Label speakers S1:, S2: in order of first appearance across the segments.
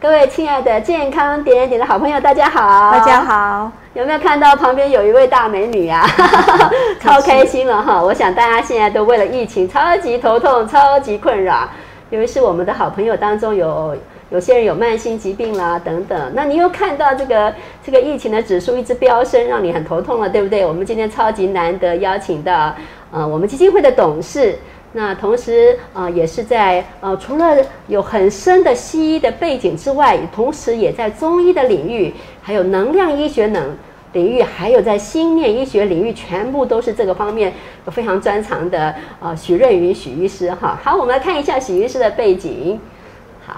S1: 各位亲爱的健康点点的好朋友，大家好！
S2: 大家好！
S1: 有没有看到旁边有一位大美女啊？超开心了哈！我想大家现在都为了疫情超级头痛、超级困扰。因为是我们的好朋友当中有有些人有慢性疾病啦等等，那你又看到这个这个疫情的指数一直飙升，让你很头痛了，对不对？我们今天超级难得邀请到呃我们基金会的董事。那同时，呃，也是在呃，除了有很深的西医的背景之外，同时也在中医的领域，还有能量医学能领域，还有在心念医学领域，全部都是这个方面非常专长的。呃，许瑞云许医师，哈，好，我们来看一下许医师的背景。好，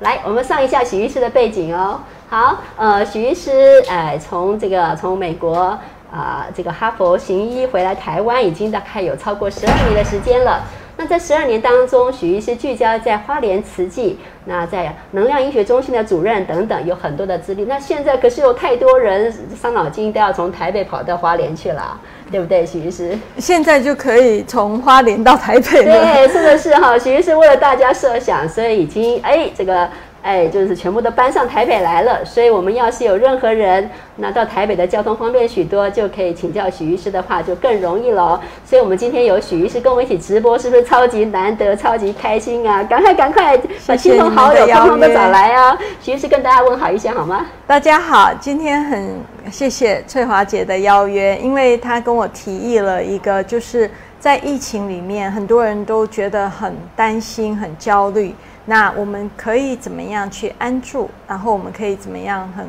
S1: 来，我们上一下许医师的背景哦。好，呃，许医师，哎，从这个从美国。啊，这个哈佛行医回来台湾已经大概有超过十二年的时间了。那在十二年当中，许医师聚焦在花莲慈济，那在能量医学中心的主任等等，有很多的资历。那现在可是有太多人伤脑筋，都要从台北跑到花莲去了，对不对，许医师？
S2: 现在就可以从花莲到台北
S1: 了。对，是的是哈，许医师为了大家设想，所以已经哎这个。哎，就是全部都搬上台北来了，所以我们要是有任何人那到台北的交通方便许多，就可以请教许医师的话，就更容易喽。所以，我们今天有许医师跟我们一起直播，是不是超级难得、超级开心啊？赶快、赶快把亲朋好友通通都找来啊！许医师跟大家问好一下好吗？
S2: 大家好，今天很谢谢翠华姐的邀约，因为她跟我提议了一个，就是在疫情里面，很多人都觉得很担心、很焦虑。那我们可以怎么样去安住？然后我们可以怎么样很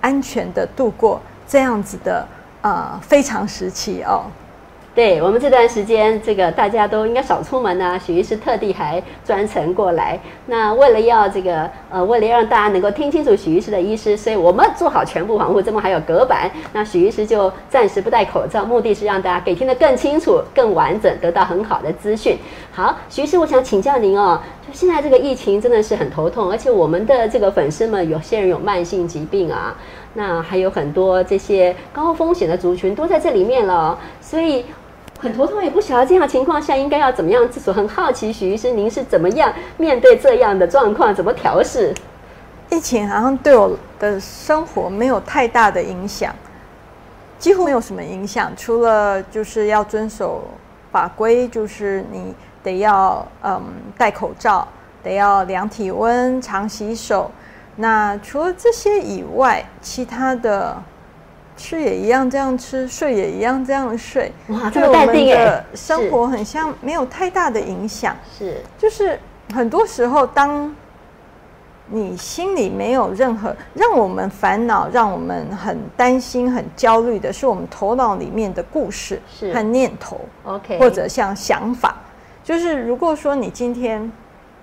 S2: 安全的度过这样子的呃非常时期哦？
S1: 对我们这段时间，这个大家都应该少出门呢。许医师特地还专程过来。那为了要这个呃，为了让大家能够听清楚许医师的医师，所以我们做好全部防护，这么还有隔板。那许医师就暂时不戴口罩，目的是让大家可以听得更清楚、更完整，得到很好的资讯。好，许医师，我想请教您哦，就现在这个疫情真的是很头痛，而且我们的这个粉丝们有些人有慢性疾病啊，那还有很多这些高风险的族群都在这里面了，所以。很头痛，也不晓得这样情况下应该要怎么样自处。很好奇，许医师，您是怎么样面对这样的状况？怎么调试？
S2: 疫情好像对我的生活没有太大的影响，几乎没有什么影响，除了就是要遵守法规，就是你得要嗯戴口罩，得要量体温，常洗手。那除了这些以外，其他的。吃也一样这样吃，睡也一样这样睡。
S1: 哇，这么淡定的
S2: 生活很像没有太大的影响。
S1: 是，
S2: 就是很多时候，当你心里没有任何让我们烦恼、让我们很担心、很焦虑的，是我们头脑里面的故事和念头。
S1: OK，
S2: 或者像想法，就是如果说你今天。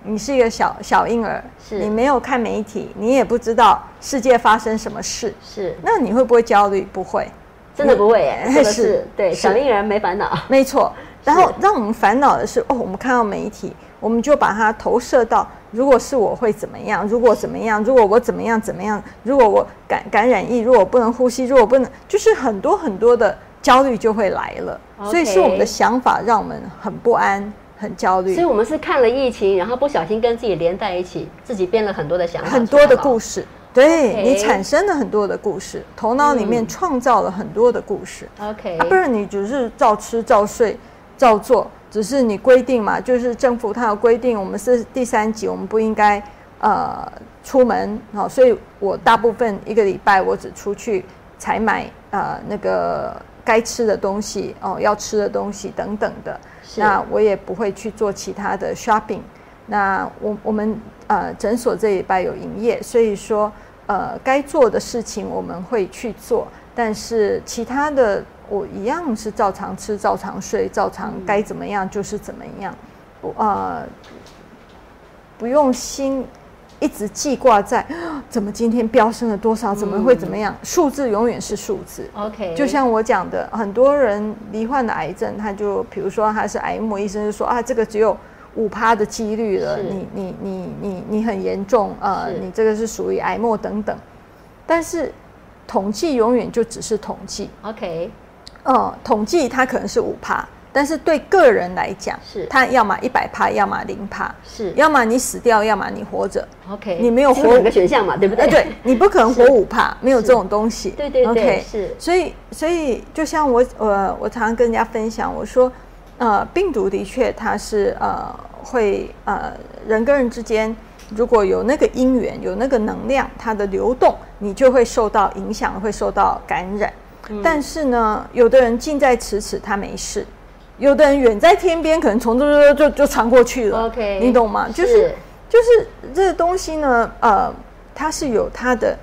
S2: 你是一个小小婴儿，
S1: 是
S2: 你没有看媒体，你也不知道世界发生什么事，
S1: 是
S2: 那你会不会焦虑？不会，
S1: 真的不会耶。是，对，小婴儿没烦恼，
S2: 没错。然后让我们烦恼的是，哦，我们看到媒体，我们就把它投射到，如果是我会怎么样？如果怎么样？如果我怎么样？怎么样？如果我感感染疫，如果我不能呼吸，如果不能，就是很多很多的焦虑就会来了。所以是我们的想法让我们很不安。很焦虑，
S1: 所以我们是看了疫情，然后不小心跟自己连在一起，自己编了很多的想法，
S2: 很多的故事，对你产生了很多的故事，头脑里面创造了很多的故事。
S1: OK，
S2: 啊，不是你只是照吃照睡照做，只是你规定嘛，就是政府它有规定，我们是第三级，我们不应该呃出门，好，所以我大部分一个礼拜我只出去采买呃那个该吃的东西哦，要吃的东西等等的。那我也不会去做其他的 shopping。那我我们呃诊所这一拜有营业，所以说呃该做的事情我们会去做，但是其他的我一样是照常吃、照常睡、照常该怎么样就是怎么样，不呃不用心。一直记挂在，怎么今天飙升了多少？怎么会怎么样？数字永远是数字。
S1: OK，
S2: 就像我讲的，很多人罹患的癌症，他就比如说他是癌末，医生就说啊，这个只有五趴的几率了，你你你你你很严重，呃，你这个是属于癌末等等。但是统计永远就只是统计。
S1: OK，
S2: 呃，统计它可能是五趴，但是对个人来讲，
S1: 是。
S2: 他要么一百趴，要么零趴，
S1: 是。
S2: 要么你死掉，要么你活着。
S1: OK，
S2: 你没有活
S1: 只两个选项嘛，对不对？
S2: 哎，对你不可能活五趴，没有这种东西。
S1: 对对对
S2: OK，
S1: 是。
S2: 所以所以就像我呃，我常常跟人家分享，我说呃，病毒的确它是呃会呃人跟人之间如果有那个因缘，有那个能量，它的流动，你就会受到影响，会受到感染。
S1: 嗯。
S2: 但是呢，有的人近在咫尺，他没事；有的人远在天边，可能从这就就就传过去了。
S1: OK，
S2: 你懂吗？就是就是这个东西呢，呃，它是有它的，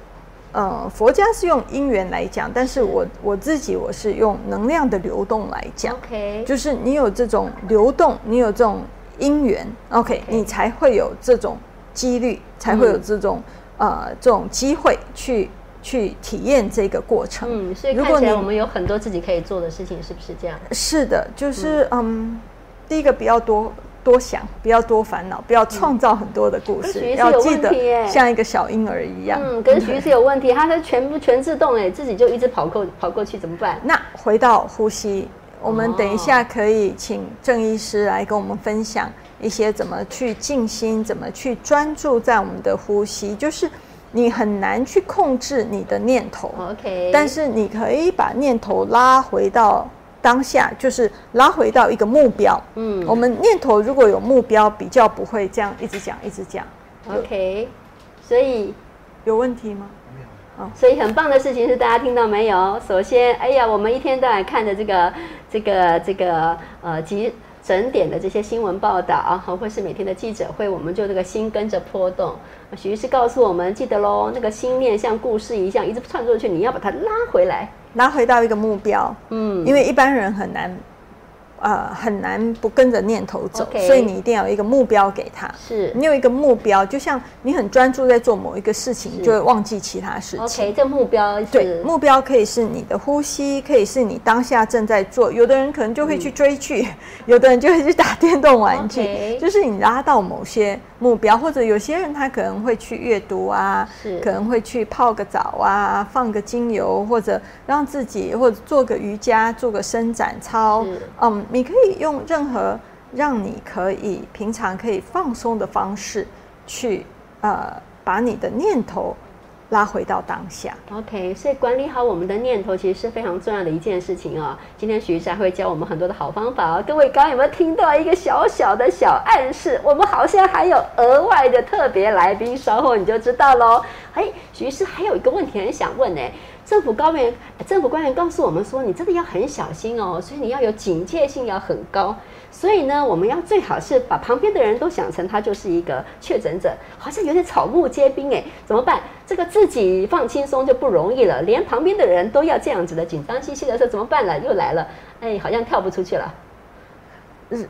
S2: 呃，佛家是用因缘来讲，但是我我自己我是用能量的流动来讲
S1: ，OK，
S2: 就是你有这种流动，你有这种因缘，OK，你才会有这种几率，才会有这种、呃这种机会去去体验这个过程。
S1: 嗯，所以
S2: 如果你
S1: 看起来我们有很多自己可以做的事情，是不是这样？
S2: 是的，就是嗯第一个不要多多想，不要多烦恼，不要创造很多的故事，要记
S1: 问题耶
S2: 得像一个小婴儿一样。
S1: 嗯，可是徐医师有问题，他是全部全自动哎，自己就一直跑过跑过去，怎么办？
S2: 那回到呼吸，我们等一
S1: 哦
S2: 下可以请郑医师来跟我们分享一些怎么去静心，怎么去专注在我们的呼吸，就是你很难去控制你的念头。
S1: OK，
S2: 但是你可以把念头拉回到当下，就是拉回到一个目标。
S1: 嗯
S2: 我们念头如果有目标，比较不会这样一直讲一直讲。
S1: OK，所以
S2: 有问题吗？
S1: 所以很棒的事情是，大家听到没有？首先，哎呀，我们一天到晚看的这个、这个、这个呃急整点的这些新闻报道啊，或是每天的记者会，我们就这个心跟着波动。许医师告诉我们，记得喽，那个心念像故事一样一直串出去，你要把它拉回来。
S2: 拉回到一个目标，
S1: 嗯，
S2: 因为一般人很难，呃，很难不跟着念头走所以你一定要有一个目标给他。
S1: 是
S2: 你有一个目标，就像你很专注在做某一个事情，你就会忘记其他事情。
S1: OK，这目标是
S2: 对，目标可以是你的呼吸，可以是你当下正在做。有的人可能就会去追剧，有的人就会去打电动玩具。就是你拉到某些目标，或者有些人他可能会去阅读啊，可能会去泡个澡啊，放个精油，或者让自己或者做个瑜伽，做个伸展操。嗯，你可以用任何让你可以平常可以放松的方式去呃把你的念头拉回到当下。
S1: OK，所以管理好我们的念头，其实是非常重要的一件事情哦。今天徐医师会教我们很多的好方法哦。各位刚刚有没有听到一个小小的小暗示？我们好像还有额外的特别来宾，稍后你就知道喽。哎，徐医师还有一个问题很想问呢。政府高员、政府官员告诉我们说，你真的要很小心哦，所以你要有警戒性，要很高。所以呢，我们要最好是把旁边的人都想成他就是一个确诊者，好像有点草木皆兵哎，怎么办？这个自己放轻松就不容易了，连旁边的人都要这样子的紧张兮兮的时候怎么办了？又来了，哎，好像跳不出去了，
S2: 嗯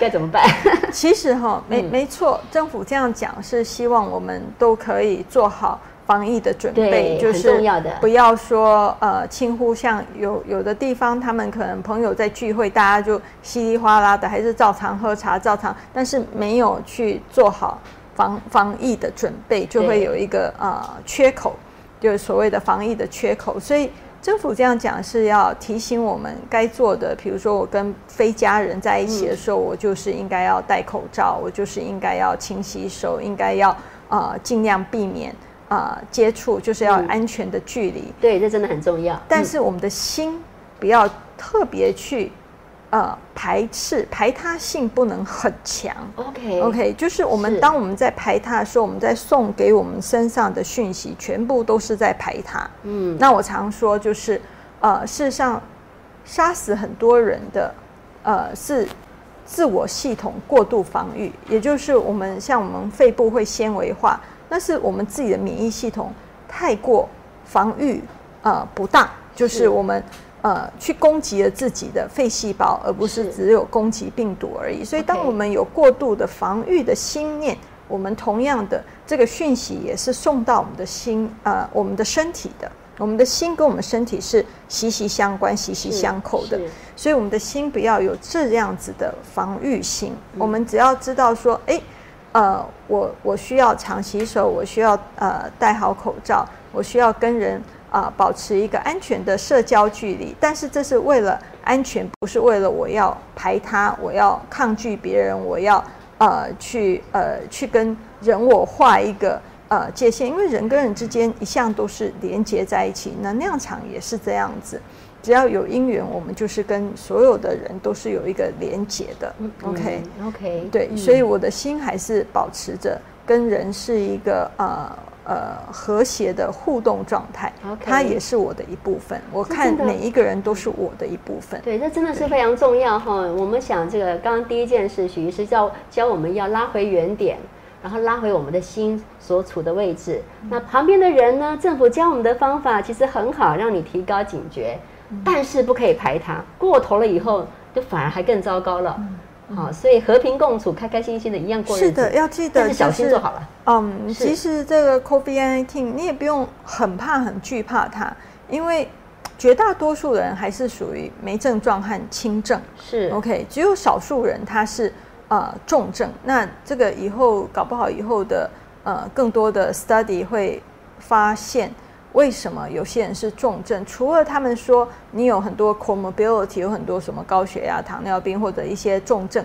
S1: 该怎么办？
S2: 其实哈，没
S1: 嗯
S2: 没错，政府这样讲是希望我们都可以做好防疫的准备，就是
S1: 重要的
S2: 不要说呃轻忽，像有有的地方他们可能朋友在聚会，大家就稀里哗啦的，还是照常喝茶，照常，但是没有去做好防防疫的准备，就会有一个呃缺口，就是所谓的防疫的缺口，所以。政府这样讲是要提醒我们该做的，比如说我跟非家人在一起的时候，我就是应该要戴口罩，我就是应该要勤洗手，应该要呃尽量避免呃接触，就是要安全的距离。
S1: 对，这真的很重要。嗯
S2: 但是我们的心不要特别去呃排斥，排他性不能很强。
S1: OK
S2: OK，就是我们
S1: 是
S2: 当我们在排他的时候，我们在送给我们身上的讯息，全部都是在排他。
S1: 嗯，
S2: 那我常说，就是呃，事实上，杀死很多人的，呃，是自我系统过度防御，也就是我们像我们肺部会纤维化，那是我们自己的免疫系统太过防御呃不当，就是是我们。呃，去攻击了自己的肺细胞，而不是
S1: 是
S2: 只有攻击病毒而已。所以，当我们有过度的防御的心念，我们同样的这个讯息也是送到我们的心，呃，我们的身体的。我们的心跟我们身体是息息相关、息息相扣的，所以我们的心不要有这样子的防御心。
S1: 嗯
S2: 我们只要知道说，哎，呃，我我需要常洗手，我需要呃戴好口罩，我需要跟人啊、保持一个安全的社交距离，但是这是为了安全不是为了我要排他，我要抗拒别人，我要呃去呃去跟人我画一个呃界限，因为人跟人之间一向都是连接在一起，能量场也是这样子。只要有因缘，我们就是跟所有的人都是有一个连结的。OK
S1: OK，
S2: 对，所以我的心还是保持着跟人是一个呃呃和谐的互动状态。
S1: OK，
S2: 它也是我的一部分。我看每一个人都是我的一部分。
S1: 对，这真的是非常重要哈。我们想这个，刚刚第一件事，许医师教教我们要拉回原点，然后拉回我们的心所处的位置。那旁边的人呢？政府教我们的方法其实很好，让你提高警觉。但是不可以排他，过头了以后就反而还更糟糕了。好，所以和平共处，开开心心的一样过日子。
S2: 是的，要记得，
S1: 小心就好了。
S2: 嗯，其实这个 COVID-19 你也不用很怕、很惧怕它，因为绝大多数人还是属于没症状和轻症。
S1: 是
S2: OK，只有少数人他是呃重症。那这个以后搞不好以后的呃更多的 study 会发现。为什么有些人是重症？除了他们说你有很多 comorbidity，有很多什么高血压、糖尿病或者一些重症，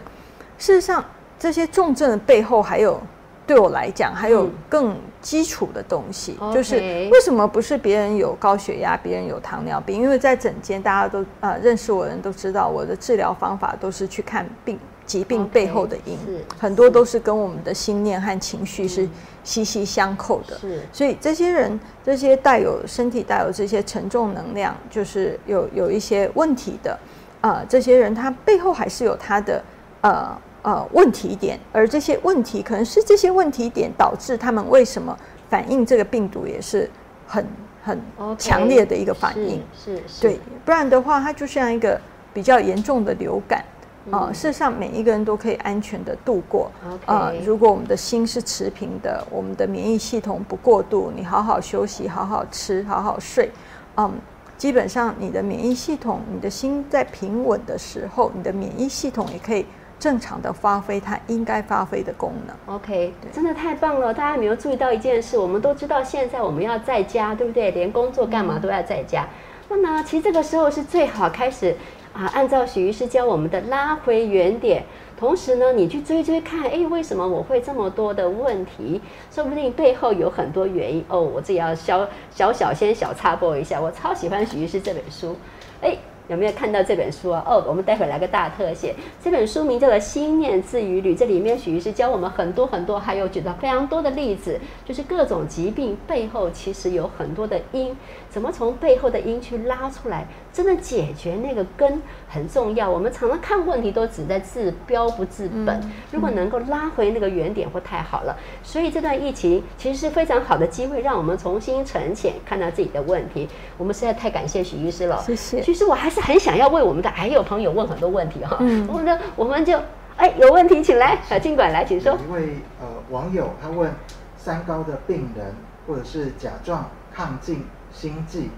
S2: 事实上这些重症的背后还有，对我来讲还有更基础的东西，就是为什么不是别人有高血压，别人有糖尿病？因为在诊间大家都呃认识我的人都知道，我的治疗方法都是去看病。疾病背后的因，很多都是跟我们的心念和情绪是息息相扣的。
S1: 是，
S2: 所以这些人，这些带有身体带有这些沉重能量，就是有有一些问题的，呃，这些人他背后还是有他的呃呃问题点，而这些问题可能是这些问题点导致他们为什么反应这个病毒也是很很强烈的一个反应。
S1: 是，
S2: 对，不然的话，它就像一个比较严重的流感。啊，事实上每一个人都可以安全的度过。
S1: 呃，
S2: 如果我们的心是持平的，我们的免疫系统不过度，你好好休息，好好吃，好好睡，嗯，基本上你的免疫系统，你的心在平稳的时候，你的免疫系统也可以正常的发挥它应该发挥的功能。
S1: OK，真的太棒了！大家有没有注意到一件事？我们都知道现在我们要在家，对不对？连工作干嘛都要在家。那呢其实这个时候是最好开始。啊，按照许医师教我们的拉回原点，同时呢，你去追追看，哎，为什么我会这么多的问题？说不定背后有很多原因哦。我自己要小小小先小插播一下，我超喜欢许医师这本书，哎。有没有看到这本书啊？哦，我们待会来个大特写。这本书名叫做《心念自愈旅》，这里面许医师教我们很多很多，还有举到非常多的例子，就是各种疾病背后其实有很多的因，怎么从背后的因去拉出来，真的解决那个根很重要。我们常常看问题都只在治标不治本，如果能够拉回那个原点，会太好了。所以这段疫情其实是非常好的机会，让我们重新沉潜，看到自己的问题。我们实在太感谢许医师了，
S2: 谢谢。
S1: 其实我还是。很想要为我们的癌友朋友问很多问题哈，我们的我们就哎有问题请来小尽管来请说。
S3: 一位呃网友他问三高的病人或者是甲状亢进心悸，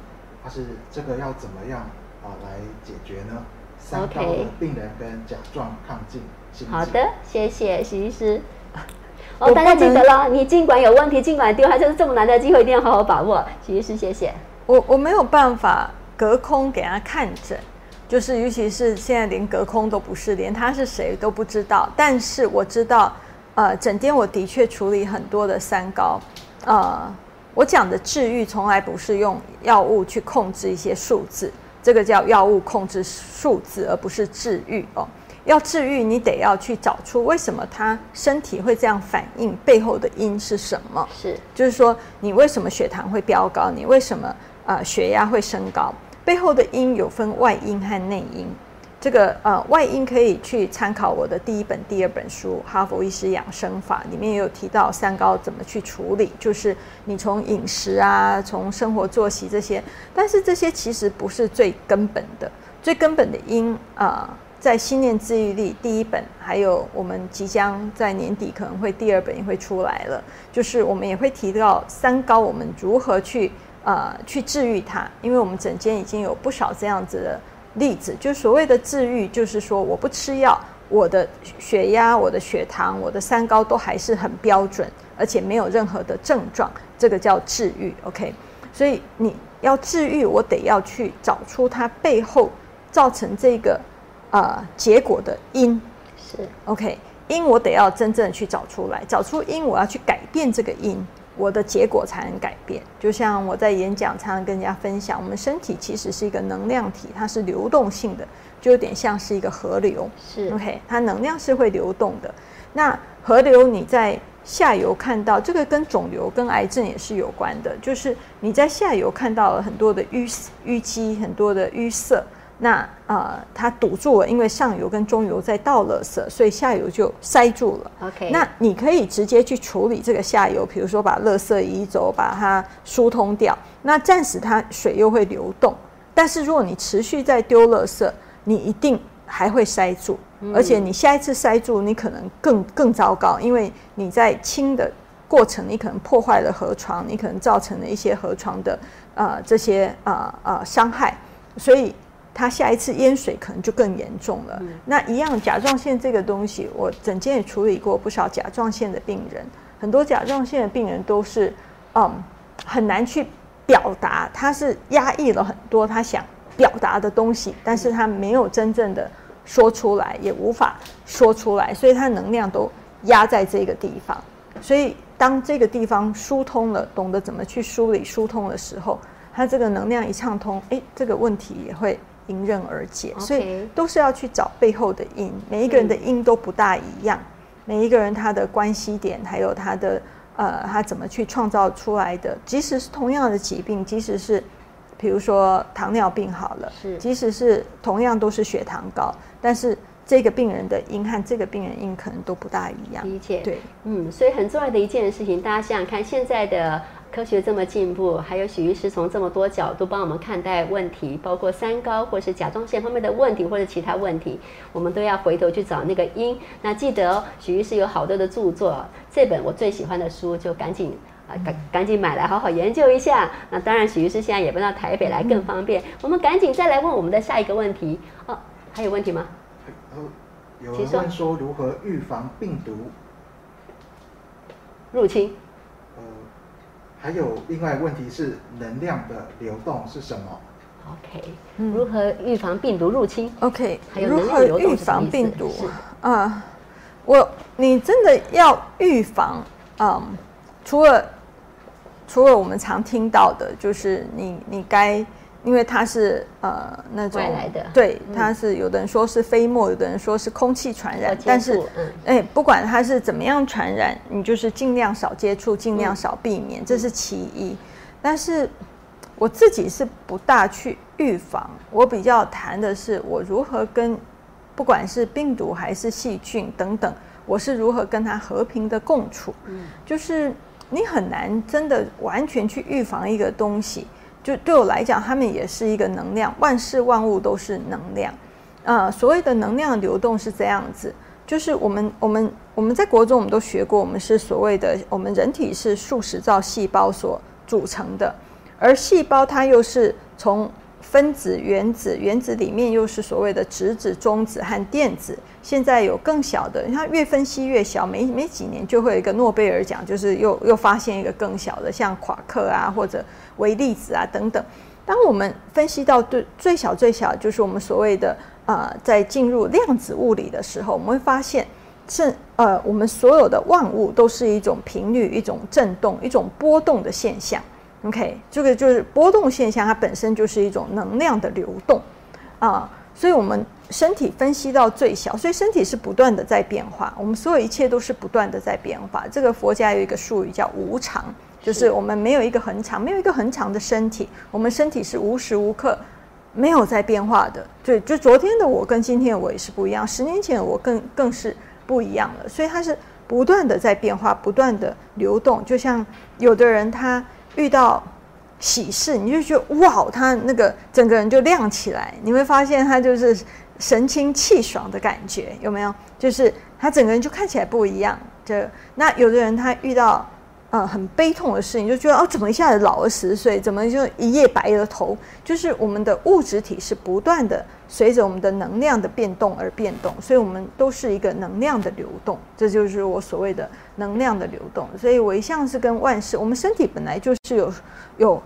S3: 他是这个要怎么样啊来解决呢？三高的病人跟甲状亢进心
S1: 好的，谢谢徐医师。哦，大家记得了，你尽管有问题尽管丢，还是这么难的机会，一定要好好把握。徐医师，谢谢。
S2: 我我没有办法。隔空给他看诊，就是尤其是现在连隔空都不是，连他是谁都不知道。但是我知道，呃，整天我的确处理很多的三高。呃，我讲的治愈从来不是用药物去控制一些数字，这个叫药物控制数字，而不是治愈哦。要治愈，你得要去找出为什么他身体会这样反应，背后的因是什么？
S1: 是，
S2: 就是说你为什么血糖会飙高？你为什么？呃，血压会升高，背后的因有分外因和内因。这个呃，外因可以去参考我的第一本、第二本书《哈佛医师养生法》，里面也有提到三高怎么去处理，就是你从饮食啊，从生活作息这些。但是这些其实不是最根本的，最根本的因啊，在心念自愈力第一本，还有我们即将在年底可能会第二本也会出来了，就是我们也会提到三高，我们如何去。呃，去治愈它，因为我们诊间已经有不少这样子的例子，就所谓的治愈，就是说我不吃药，我的血压、我的血糖、我的三高都还是很标准，而且没有任何的症状，这个叫治愈。OK，所以你要治愈，我得要去找出它背后造成这个呃结果的因。
S1: 是
S2: OK，因我得要真正去找出来，找出因，我要去改变这个因，我的结果才能改变。就像我在演讲常常跟人家分享，我们身体其实是一个能量体，它是流动性的，就有点像是一个河流。
S1: 是
S2: OK，它能量是会流动的。那河流你在下游看到，这个跟肿瘤、跟癌症也是有关的，就是你在下游看到了很多的淤淤积，很多的淤塞。那呃，它堵住了，因为上游跟中游在倒垃圾，所以下游就塞住了。
S1: OK，
S2: 那你可以直接去处理这个下游，比如说把垃圾移走，把它疏通掉。那暂时它水又会流动，但是如果你持续在丢垃圾，你一定还会塞住，而且你下一次塞住，你可能更更糟糕，因为你在清的过程，你可能破坏了河床，你可能造成了一些河床的呃这些呃呃伤害，所以。它下一次淹水可能就更严重了。那一样，甲状腺这个东西，我诊间也处理过不少甲状腺的病人，很多甲状腺的病人都是，嗯，很难去表达，他是压抑了很多他想表达的东西，但是他没有真正的说出来，也无法说出来，所以他能量都压在这个地方。所以当这个地方疏通了，懂得怎么去梳理疏通的时候，他这个能量一畅通，诶，这个问题也会。迎刃而解，所以都是要去找背后的因。每一个人的因都不大一样，每一个人他的关系点，还有他的呃，他怎么去创造出来的。即使是同样的疾病，即使是比如说糖尿病好了，
S1: 是，
S2: 即使是同样都是血糖高，但是这个病人的因和这个病人因可能都不大一样。
S1: 理解，
S2: 对，
S1: 嗯，所以很重要的一件事情，大家想想看，现在的。科学这么进步，还有许医师从这么多角度帮我们看待问题，包括三高或是甲状腺方面的问题，或者其他问题，我们都要回头去找那个因。那记得哦，许医师有好多的著作，这本我最喜欢的书就赶紧啊赶赶紧买来好好研究一下。那当然，许医师现在也搬到台北来更方便。我们赶紧再来问我们的下一个问题哦，还有问题吗？
S3: 有人问说如何预防病毒
S1: 入侵？
S3: 还有另外问题是能量的流动是什么
S1: ？OK，如何预防病毒入侵
S2: ？OK，
S1: 还有
S2: 如何预防病毒啊？我你真的要预防？嗯，除了除了我们常听到的，就是你你该。因为它是呃那种
S1: 外来的，
S2: 对，它是有的人说是飞沫，有的人说是空气传染，但是哎，不管它是怎么样传染，你就是尽量少接触，尽量少避免，这是其一。但是我自己是不大去预防，我比较谈的是我如何跟不管是病毒还是细菌等等，我是如何跟它和平的共处。嗯，就是你很难真的完全去预防一个东西。就对我来讲，他们也是一个能量，万事万物都是能量。呃，所谓的能量流动是这样子，就是我们我们我们在国中我们都学过，我们是所谓的我们人体是数十兆细胞所组成的，而细胞它又是从分子、原子，原子里面又是所谓的质子、中子和电子。现在有更小的，你看越分析越小，没没几年就会有一个诺贝尔奖，就是又又发现一个更小的，像夸克啊或者微粒子啊等等。当我们分析到最最小最小，就是我们所谓的呃，在进入量子物理的时候，我们会发现是呃，我们所有的万物都是一种频率、一种振动、一种波动的现象。OK，这个就是波动现象，它本身就是一种能量的流动啊，所以我们。身体分析到最小，所以身体是不断的在变化。我们所有一切都是不断的在变化。这个佛家有一个术语叫无常，就是我们没有一个很长，没有一个很长的身体。我们身体是无时无刻没有在变化的。对，就昨天的我跟今天的我也是不一样，十年前的我更更是不一样了。所以它是不断的在变化，不断的流动。就像有的人他遇到喜事，你就觉得哇，他那个整个人就亮起来。你会发现他就是。神清气爽的感觉有没有？就是他整个人就看起来不一样。就那有的人他遇到呃很悲痛的事情，就觉得哦怎么一下子老了十岁，怎么就一夜白了头？就是我们的物质体是不断的随着我们的能量的变动而变动，所以我们都是一个能量的流动。这就是我所谓的能量的流动。所以我一向是跟万事，我们身体本来就是有有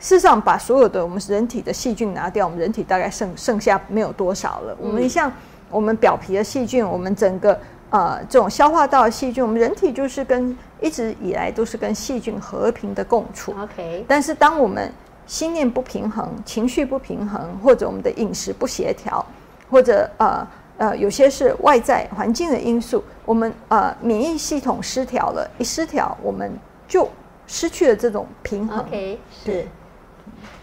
S2: 事实上把所有的我们人体的细菌拿掉，我们人体大概剩剩下没有多少了。我们像我们表皮的细菌，我们整个呃这种消化道的细菌，我们人体就是跟一直以来都是跟细菌和平的共处。
S1: OK，
S2: 但是当我们心念不平衡、情绪不平衡，或者我们的饮食不协调，或者呃呃有些是外在环境的因素，我们呃免疫系统失调了，一失调我们就失去了这种平衡。
S1: OK，是。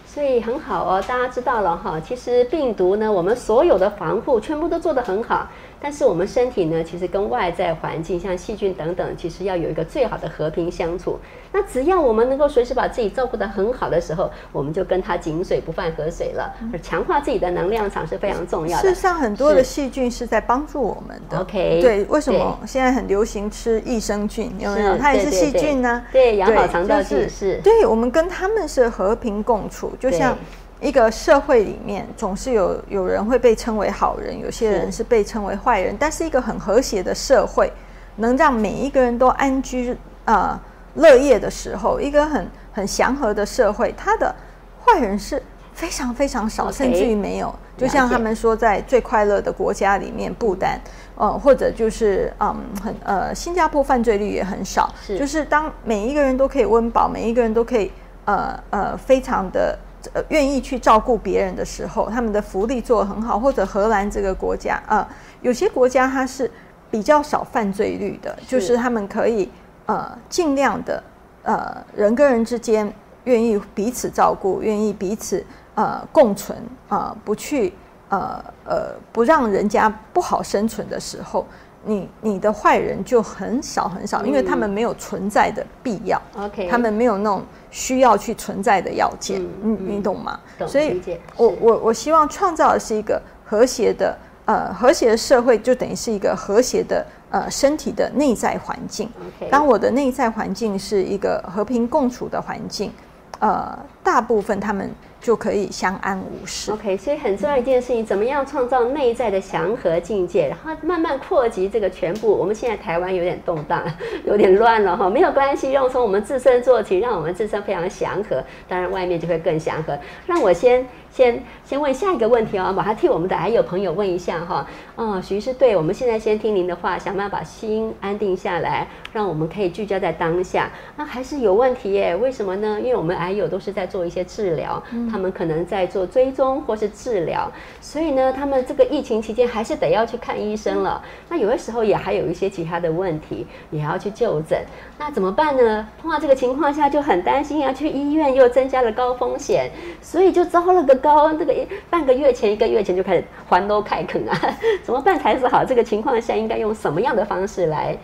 S1: 所以很好哦，大家知道了哈。其实病毒呢，我们所有的防护全部都做得很好，但是我们身体呢，其实跟外在环境，像细菌等等，其实要有一个最好的和平相处。那只要我们能够随时把自己照顾得很好的时候，我们就跟它井水不犯河水了。而强化自己的能量场是非常重要的
S2: 事实。上，很多的细菌是在帮助我们的。
S1: OK，
S2: 对，为什么现在很流行吃益生菌？有没有？它也是细菌呢、
S1: 对养好肠道
S2: 就是
S1: 菌是
S2: 对，我们跟他们是和平共处，就像一个社会里面，总是有有人会被称为好人，有些人
S1: 是
S2: 是被称为坏人，但是一个很和谐的社会，能让每一个人都安居啊、乐业的时候，一个很很祥和的社会，它的坏人是非常非常少甚至于没有。就像他们说，在最快乐的国家里面，不丹，呃，或者就是嗯，很呃，新加坡犯罪率也很少，
S1: 是
S2: 就是当每一个人都可以温饱，每一个人都可以呃呃非常的。呃，愿意去照顾别人的时候，他们的福利做得很好，或者荷兰这个国家，呃，有些国家它是比较少犯罪率的，就是他们可以呃尽量的呃人跟人之间愿意彼此照顾，愿意彼此呃共存啊、呃不去呃呃不让人家不好生存的时候，你你的坏人就很少很少，因为他们没有存在的必要。他们没有那种需要去存在的要件，
S1: 嗯
S2: 你你懂吗？
S1: 懂
S2: 所以我我我希望创造的是一个和谐的呃和谐的社会，就等于是一个和谐的呃身体的内在环境。当我的内在环境是一个和平共处的环境，呃，大部分他们就可以相安无事。
S1: OK，所以很重要一件事情，怎么样创造内在的祥和境界，然后慢慢扩及这个全部。我们现在台湾有点动荡，有点乱了哈，没有关系，让从我们自身做起，让我们自身非常祥和，当然外面就会更祥和。让我先先先问下一个问题哦，把它替我们的癌友朋友问一下哈。哦，徐医师，对，我们现在先听您的话，想办法把心安定下来，让我们可以聚焦在当下。那还是有问题耶？为什么呢？因为我们癌友都是在做一些治疗，他们可能在做追踪或是治疗，所以呢，他们这个疫情期间还是得要去看医生了。那有的时候也还有一些其他的问题，也要去就诊。那怎么办呢？碰到这个情况下就很担心，啊去医院又增加了高风险，所以就招了个高，这个半个月前、一个月前就开始还都开垦啊，怎么办才是好？这个情况下应该用什么样的方式来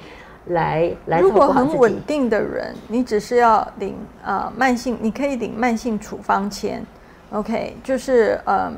S1: 来来
S2: 如果很稳定的人，你只是要领呃慢性，你可以领慢性处方签，OK，就是嗯，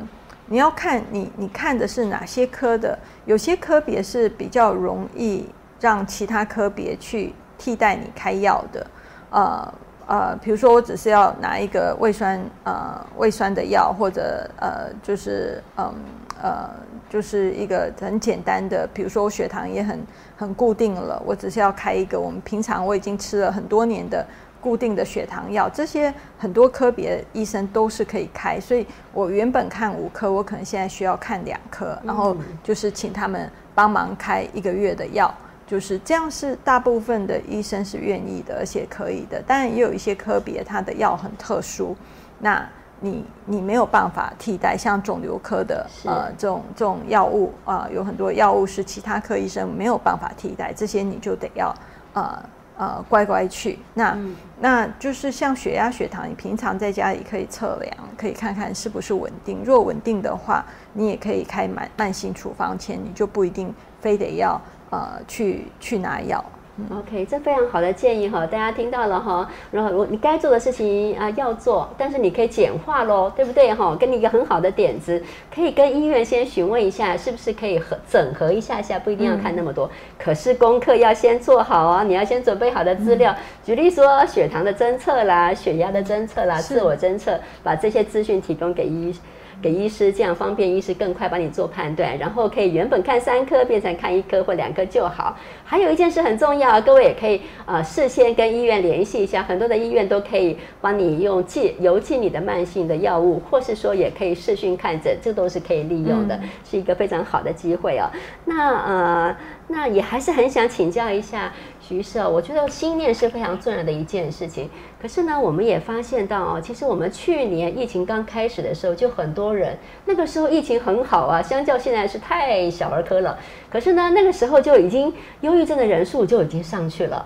S2: 你要看你你看的是哪些科的，有些科别是比较容易让其他科别去替代你开药的，呃呃，比如说我只是要拿一个胃酸呃胃酸的药，或者呃就是嗯呃就是一个很简单的，比如说我血糖也很很固定了，我只是要开一个我们平常我已经吃了很多年的固定的血糖药，这些很多科别医生都是可以开，所以我原本看五科，我可能现在需要看两科，然后就是请他们帮忙开一个月的药。就是这样，是大部分的医生是愿意的，而且可以的。当然，也有一些科别，它的药很特殊，那你你没有办法替代，像肿瘤科的
S1: 是
S2: 呃这种这种药物啊、有很多药物是其他科医生没有办法替代，这些你就得要呃呃乖乖去。那、
S1: 嗯
S2: 那就是像血压、血糖，你平常在家里可以测量，可以看看是不是稳定。若稳定的话，你也可以开慢慢性处方签，你就不一定非得要呃去去拿药。
S1: OK，这非常好的建议哈，大家听到了哈。然后我你该做的事情啊要做，但是你可以简化喽，对不对哈？给你一个很好的点子，可以跟医院先询问一下，是不是可以合整合一下下，不一定要看那么多。可是功课要先做好啊，你要先准备好的资料，举例说血糖的侦测啦、血压的侦测啦、自我侦测，把这些资讯提供给医。给医师，这样方便医师更快帮你做判断，然后可以原本看三颗变成看一颗或两颗就好。还有一件事很重要，各位也可以呃事先跟医院联系一下，很多的医院都可以帮你用寄邮寄你的慢性的药物，或是说也可以视讯看诊，这都是可以利用的，是一个非常好的机会哦。那呃，那也还是很想请教一下。徐医生，我觉得心念是非常重要的一件事情。可是呢，我们也发现到哦，其实我们去年疫情刚开始的时候，就很多人那个时候疫情很好啊，相较现在是太小儿科了。可是呢，那个时候就已经忧郁症的人数就已经上去了。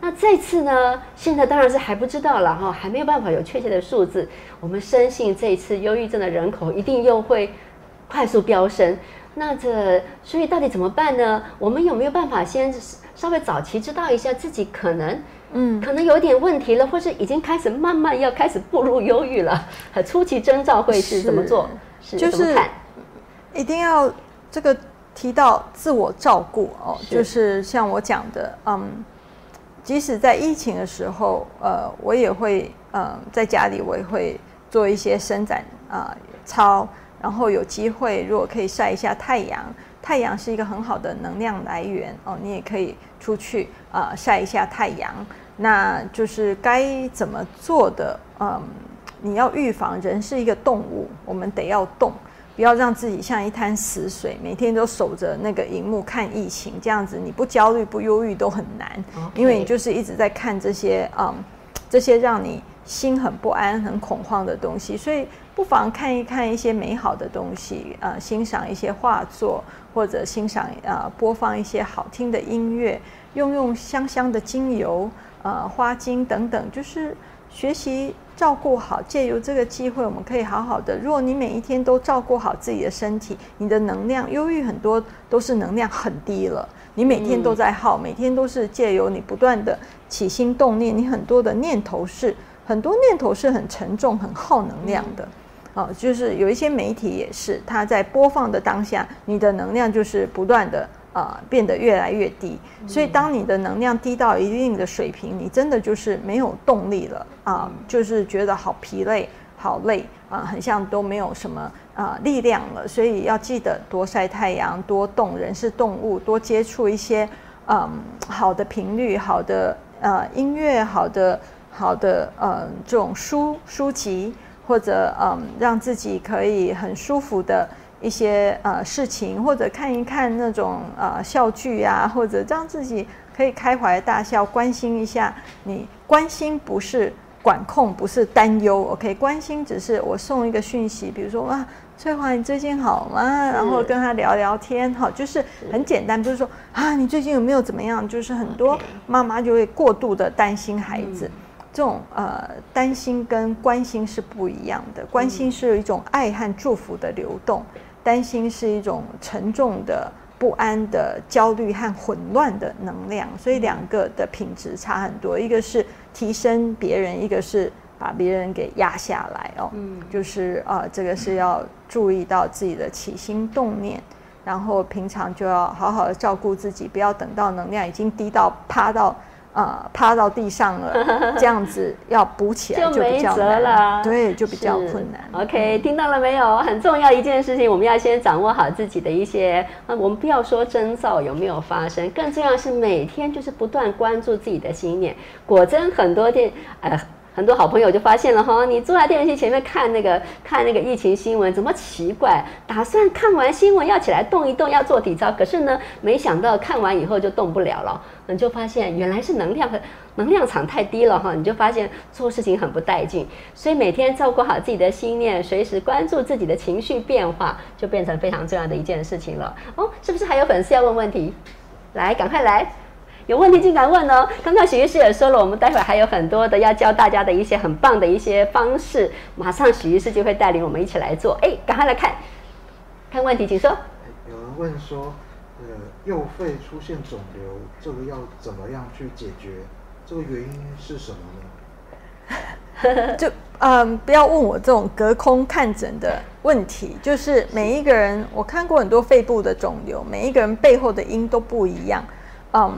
S1: 那这次呢，现在当然是还不知道了哈，还没有办法有确切的数字。我们深信这一次忧郁症的人口一定又会快速飙升。那这所以到底怎么办呢？我们有没有办法先？稍微早期知道一下自己可能，嗯，可能有点问题了，或是已经开始慢慢要开始步入忧郁了。初期征兆会是怎么做？
S2: 是就是一定要这个提到自我照顾哦，就是像我讲的，嗯，即使在疫情的时候，呃，我也会，嗯，在家里我也会做一些伸展啊操，然后有机会如果可以晒一下太阳。太阳是一个很好的能量来源哦，你也可以出去啊晒一下太阳。那就是该怎么做的？嗯，你要预防，人是一个动物，我们得要动，不要让自己像一滩死水，每天都守着那个荧幕看疫情，这样子你不焦虑不忧郁都很难，因为你就是一直在看这些嗯这些让你心很不安、很恐慌的东西，所以。不妨看一看一些美好的东西，呃，欣赏一些画作，或者欣赏呃播放一些好听的音乐，用用香香的精油，呃，花精等等，就是学习照顾好。借由这个机会，我们可以好好的。如果你每一天都照顾好自己的身体，你的能量，忧郁很多都是能量很低了。你每天都在耗，每天都是借由你不断的起心动念，你很多的念头是很多念头是很沉重、很耗能量的。哦，就是有一些媒体也是，它在播放的当下，你的能量就是不断的呃变得越来越低。所以当你的能量低到一定的水平，你真的就是没有动力了啊，就是觉得好疲累、好累啊，很像都没有什么啊力量了。所以要记得多晒太阳、多动，人是动物，多接触一些嗯好的频率、好的呃音乐、好的好的呃这种书书籍。或者嗯，让自己可以很舒服的一些呃事情，或者看一看那种呃笑剧啊，或者让自己可以开怀大笑，关心一下你。关心不是管控，不是担忧，OK？关心只是我送一个讯息，比如说哇，翠华你最近好吗？然后跟他聊聊天，好，就是很简单，不是说啊你最近有没有怎么样？就是很多妈妈就会过度的担心孩子。这种呃担心跟关心是不一样的，关心是一种爱和祝福的流动，担心是一种沉重的不安的焦虑和混乱的能量，所以两个的品质差很多，一个是提升别人，一个是把别人给压下来哦，嗯，就是啊，这个是要注意到自己的起心动念，然后平常就要好好的照顾自己，不要等到能量已经低到趴到。啊，趴到地上了，这样子要补起来就比较难，对，就比较困难。
S1: OK，听到了没有？很重要一件事情，我们要先掌握好自己的一些，啊，我们不要说征兆有没有发生，更重要是每天就是不断关注自己的心念。果真很多电，呃。很多好朋友就发现了哈，你坐在电视机前面看那个看那个疫情新闻，怎么奇怪？打算看完新闻要起来动一动，要做体操，可是呢，没想到看完以后就动不了了。你就发现原来是能量和能量场太低了哈，你就发现做事情很不带劲。所以每天照顾好自己的心念，随时关注自己的情绪变化，就变成非常重要的一件事情了。哦，是不是还有粉丝要问问题？来，赶快来。有问题尽管问哦。刚刚许医师也说了，我们待会儿还有很多的要教大家的一些很棒的一些方式，马上许医师就会带领我们一起来做。哎，赶快来看，看问题，请说。
S3: 有人问说，呃，右肺出现肿瘤，这个要怎么样去解决？这个原因是什么
S2: 呢？就嗯，不要问我这种隔空看诊的问题。就是每一个人，我看过很多肺部的肿瘤，每一个人背后的因都不一样。嗯。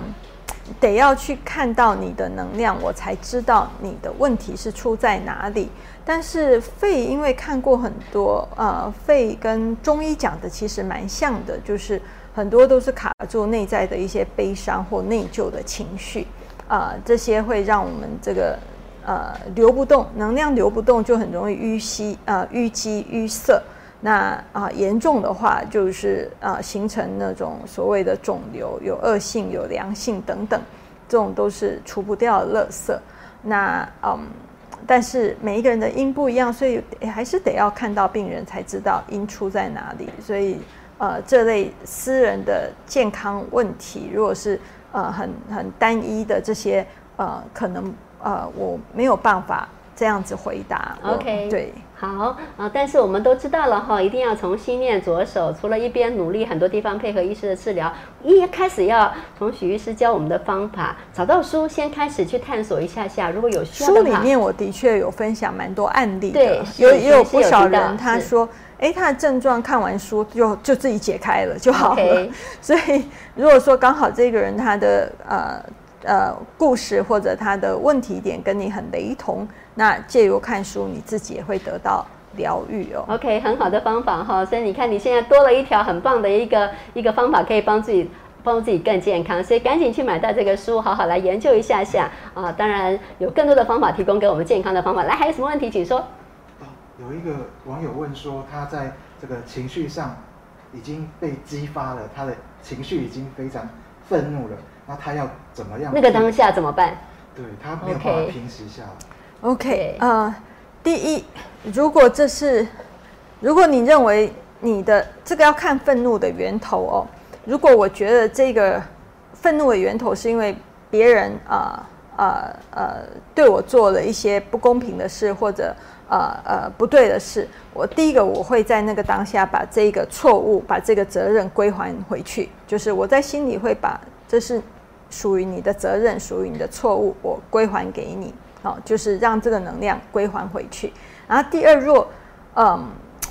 S2: 得要去看到你的能量，我才知道你的问题是出在哪里。但是肺因为看过很多，呃，肺跟中医讲的其实蛮像的，就是很多都是卡住内在的一些悲伤或内疚的情绪，啊，这些会让我们这个呃流不动，能量流不动，就很容易淤积，呃，淤积淤塞。那啊，严重的话就是啊，形成那种所谓的肿瘤，有恶性、有良性等等，这种都是除不掉的垃圾。那嗯，但是每一个人的因不一样，所以还是得要看到病人才知道因出在哪里。所以呃，这类私人的健康问题，如果是呃很很单一的这些呃，可能呃我没有办法这样子回答。
S1: OK，
S2: 对。
S1: 好啊，但是我们都知道了哈，一定要从心念着手。除了一边努力很多地方配合医师的治疗，一开始要从许医师教我们的方法，找到书先开始去探索一下下。如果有需要
S2: 书里面我的确有分享蛮多案例
S1: 的，
S2: 有也有不少人他说，哎，他的症状看完书就就自己解开了就好了。所以如果说刚好这个人他的呃呃故事或者他的问题点跟你很雷同。那借由看书，你自己也会得到疗愈哦。
S1: OK，很好的方法哈，所以你看你现在多了一条很棒的一个一个方法，可以帮自己帮助自己更健康。所以赶紧去买到这个书，好好来研究一下下啊。当然有更多的方法提供给我们健康的方法。来，还有什么问题，请说。
S3: 有一个网友问说，他在这个情绪上已经被激发了，他的情绪已经非常愤怒了，那他要怎么样？
S1: 那个当下怎么办？
S3: 对他没有办法平息下来。
S2: OK，呃，第一，如果这是，如果你认为你的这个要看愤怒的源头哦，如果我觉得这个愤怒的源头是因为别人啊啊呃对我做了一些不公平的事或者呃呃不对的事，我第一个我会在那个当下把这个错误把这个责任归还回去，就是我在心里会把这是属于你的责任，属于你的错误，我归还给你。好，就是让这个能量归还回去。然后第二，若嗯，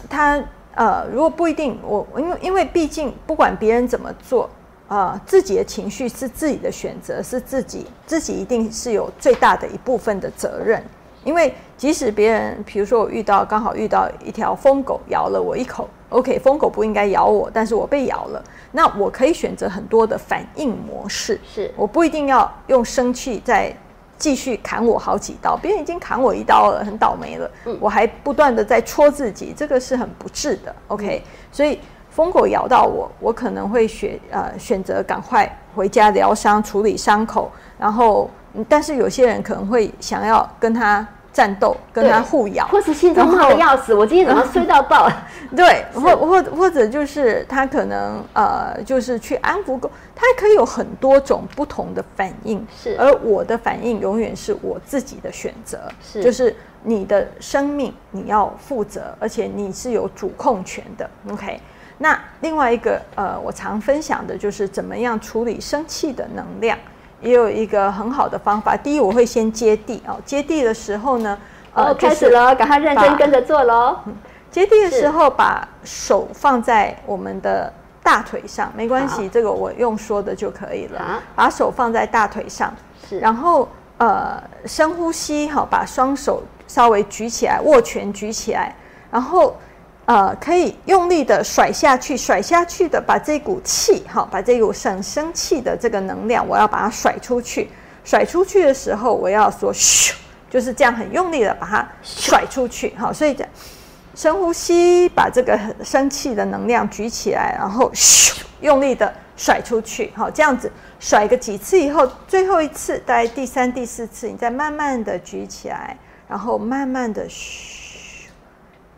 S2: 他呃，如果不一定，我因为因为毕竟不管别人怎么做啊，自己的情绪是自己的选择，是自己自己一定是有最大的一部分的责任。因为即使别人，比如说我遇到刚好遇到一条疯狗咬了我一口，OK，疯狗不应该咬我，但是我被咬了，那我可以选择很多的反应模式，
S1: 是
S2: 我不一定要用生气在。继续砍我好几刀，别人已经砍我一刀了，很倒霉了。我还不断的在戳自己，这个是很不智的。OK，所以疯狗咬到我，我可能会选呃选择赶快回家疗伤，处理伤口。然后，但是有些人可能会想要跟他。战斗跟他互咬，
S1: 或是心中骂的要死，我今天怎么睡到爆？
S2: 对，或或或者就是他可能呃，就是去安抚狗，他可以有很多种不同的反应。
S1: 是，
S2: 而我的反应永远是我自己的选择。
S1: 是，
S2: 就是你的生命你要负责，而且你是有主控权的。OK，那另外一个呃，我常分享的就是怎么样处理生气的能量。也有一个很好的方法。第一，我会先接地哦。接地的时候呢，
S1: 哦，开始了，赶快认真跟着做喽。
S2: 接地的时候，把手放在我们的大腿上，没关系，这个我用说的就可以了。把手放在大腿上，
S1: 是。
S2: 然后呃，深呼吸，好，把双手稍微举起来，握拳举起来，然后。呃，可以用力的甩下去，甩下去的，把这股气，哈，把这股生生气的这个能量，我要把它甩出去。甩出去的时候，我要说咻，就是这样很用力的把它甩出去，好，所以这深呼吸，把这个生气的能量举起来，然后咻，用力的甩出去，好，这样子甩个几次以后，最后一次，大概第三、第四次，你再慢慢的举起来，然后慢慢的咻。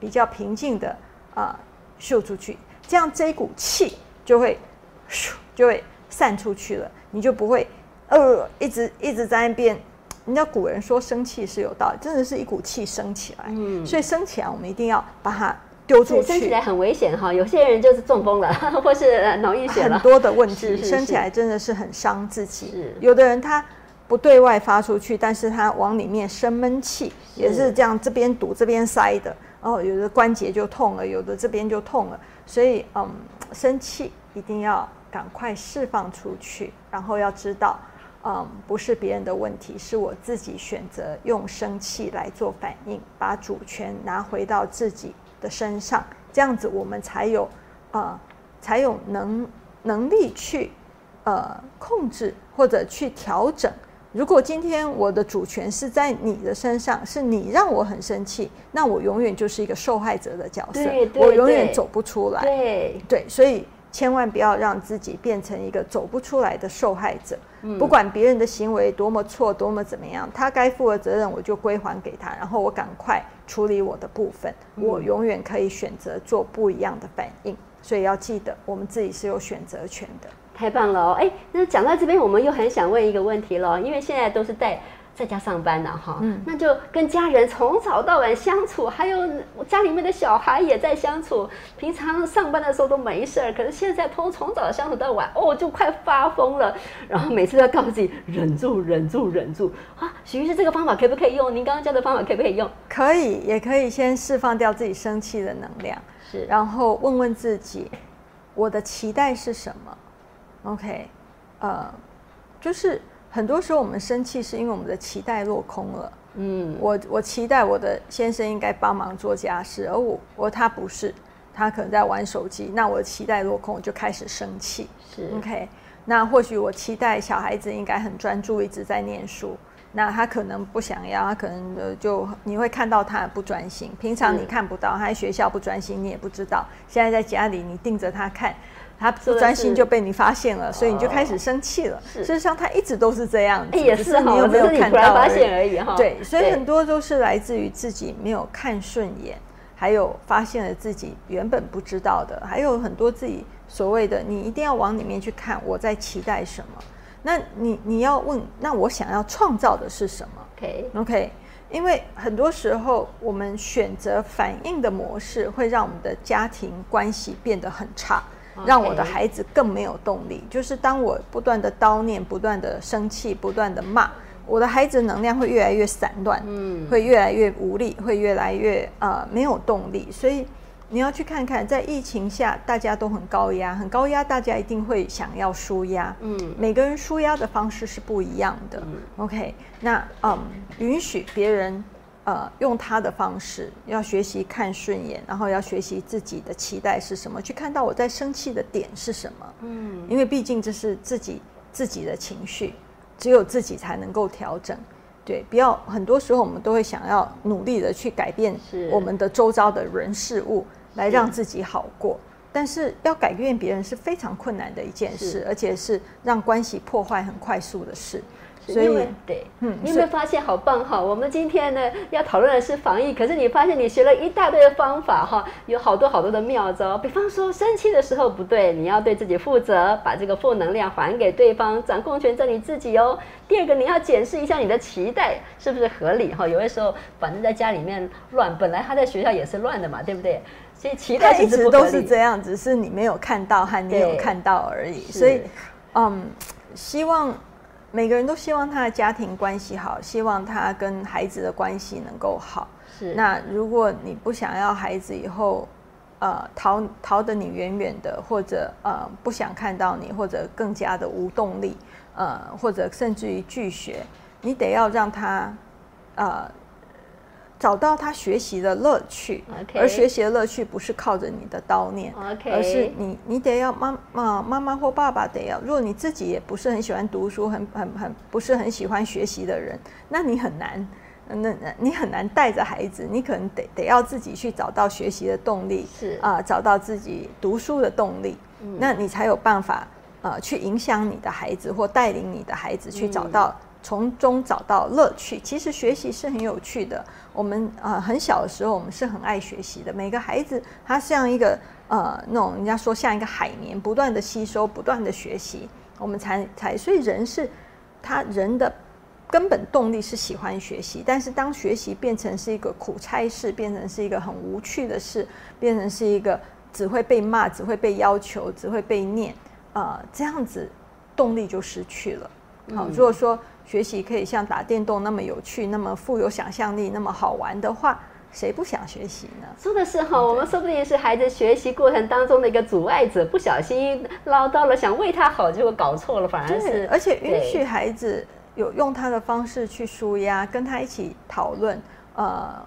S2: 比较平静的啊，秀出去，这样这一股气就会咻就会散出去了，你就不会呃一直一直在那边。人家古人说生气是有道理，真的是一股气升起来，嗯，所以升起来我们一定要把它丢出去。
S1: 升起来很危险哈，有些人就是中风了，或是脑溢血
S2: 了，很多的问题。升起来真的是很伤自己。有的人他不对外发出去，但是他往里面生闷气，也是这样，这边堵这边塞的。哦，有的关节就痛了，有的这边就痛了，所以嗯，生气一定要赶快释放出去，然后要知道，嗯，不是别人的问题，是我自己选择用生气来做反应，把主权拿回到自己的身上，这样子我们才有呃，才有能能力去呃控制或者去调整。如果今天我的主权是在你的身上，是你让我很生气，那我永远就是一个受害者的角色，我永远走不出来。
S1: 对
S2: 对，所以千万不要让自己变成一个走不出来的受害者。不管别人的行为多么错，多么怎么样，他该负的责任我就归还给他，然后我赶快处理我的部分。我永远可以选择做不一样的反应，所以要记得，我们自己是有选择权的。
S1: 太棒了哦！哎，那讲到这边，我们又很想问一个问题了，因为现在都是在。在家上班呢，哈，嗯，那就跟家人从早到晚相处，还有家里面的小孩也在相处。平常上班的时候都没事儿，可是现在从从早相处到晚，哦，就快发疯了。然后每次都要告诉自己忍住，忍住，忍住。啊，许律师，这个方法可不可以用？您刚刚教的方法可不可以用？
S2: 可以，也可以先释放掉自己生气的能量，
S1: 是，
S2: 然后问问自己，我的期待是什么？OK，呃，就是。很多时候我们生气是因为我们的期待落空了。嗯，我我期待我的先生应该帮忙做家事，而我我他不是，他可能在玩手机，那我的期待落空，我就开始生气。
S1: 是
S2: OK，那或许我期待小孩子应该很专注，一直在念书，那他可能不想要，他可能就你会看到他不专心。平常你看不到他在学校不专心，你也不知道。现在在家里你盯着他看。他不专心就被你发现了，所以你就开始生气了。事实上，他一直都是这样子，
S1: 也是你有没有看到发现而已哈。
S2: 对，所以很多都是来自于自己没有看顺眼，还有发现了自己原本不知道的，还有很多自己所谓的你一定要往里面去看，我在期待什么？那你你要问，那我想要创造的是什么
S1: ？OK
S2: OK，因为很多时候我们选择反应的模式，会让我们的家庭关系变得很差。让我的孩子更没有动力。就是当我不断的叨念、不断的生气、不断的骂，我的孩子能量会越来越散乱，嗯，会越来越无力，会越来越呃没有动力。所以你要去看看，在疫情下大家都很高压，很高压，大家一定会想要舒压，嗯，每个人舒压的方式是不一样的。OK，那嗯，允许别人。呃，用他的方式，要学习看顺眼，然后要学习自己的期待是什么，去看到我在生气的点是什么。嗯，因为毕竟这是自己自己的情绪，只有自己才能够调整。对，不要很多时候我们都会想要努力的去改变我们的周遭的人事物，来让自己好过。但是要改变别人是非常困难的一件事，而且是让关系破坏很快速的事。
S1: 所以对，嗯，你有没有发现好棒哈？我们今天呢要讨论的是防疫，可是你发现你学了一大堆的方法哈，有好多好多的妙招。比方说生气的时候不对，你要对自己负责，把这个负能量还给对方，掌控权在你自己哦。第二个，你要检视一下你的期待是不是合理哈。有的时候反正在家里面乱，本来他在学校也是乱的嘛，对不对？所以期待
S2: 一直都是这样，只是你没有看到和你有看到而已。所以，嗯，希望。每个人都希望他的家庭关系好，希望他跟孩子的关系能够好。
S1: 是。
S2: 那如果你不想要孩子以后，呃，逃逃得你远远的，或者呃不想看到你，或者更加的无动力，呃，或者甚至于拒绝，你得要让他，呃。找到他学习的乐趣，而学习的乐趣不是靠着你的叨念，而是你你得要妈妈妈妈或爸爸得要。如果你自己也不是很喜欢读书，很很很不是很喜欢学习的人，那你很难，那那你很难带着孩子，你可能得得要自己去找到学习的动力，
S1: 是
S2: 啊，找到自己读书的动力，那你才有办法呃去影响你的孩子或带领你的孩子去找到。从中找到乐趣，其实学习是很有趣的。我们呃很小的时候，我们是很爱学习的。每个孩子他像一个呃那种人家说像一个海绵，不断的吸收，不断的学习，我们才才所以人是他人的根本动力是喜欢学习。但是当学习变成是一个苦差事，变成是一个很无趣的事，变成是一个只会被骂、只会被要求、只会被念啊这样子，动力就失去了。好，如果说学习可以像打电动那么有趣，那么富有想象力，那么好玩的话，谁不想学习呢？
S1: 说的是哈，我们说不定是孩子学习过程当中的一个阻碍者，不小心唠叨了，想为他好，结果搞错了，反而是
S2: 而且允许孩子有用他的方式去舒压，跟他一起讨论，呃。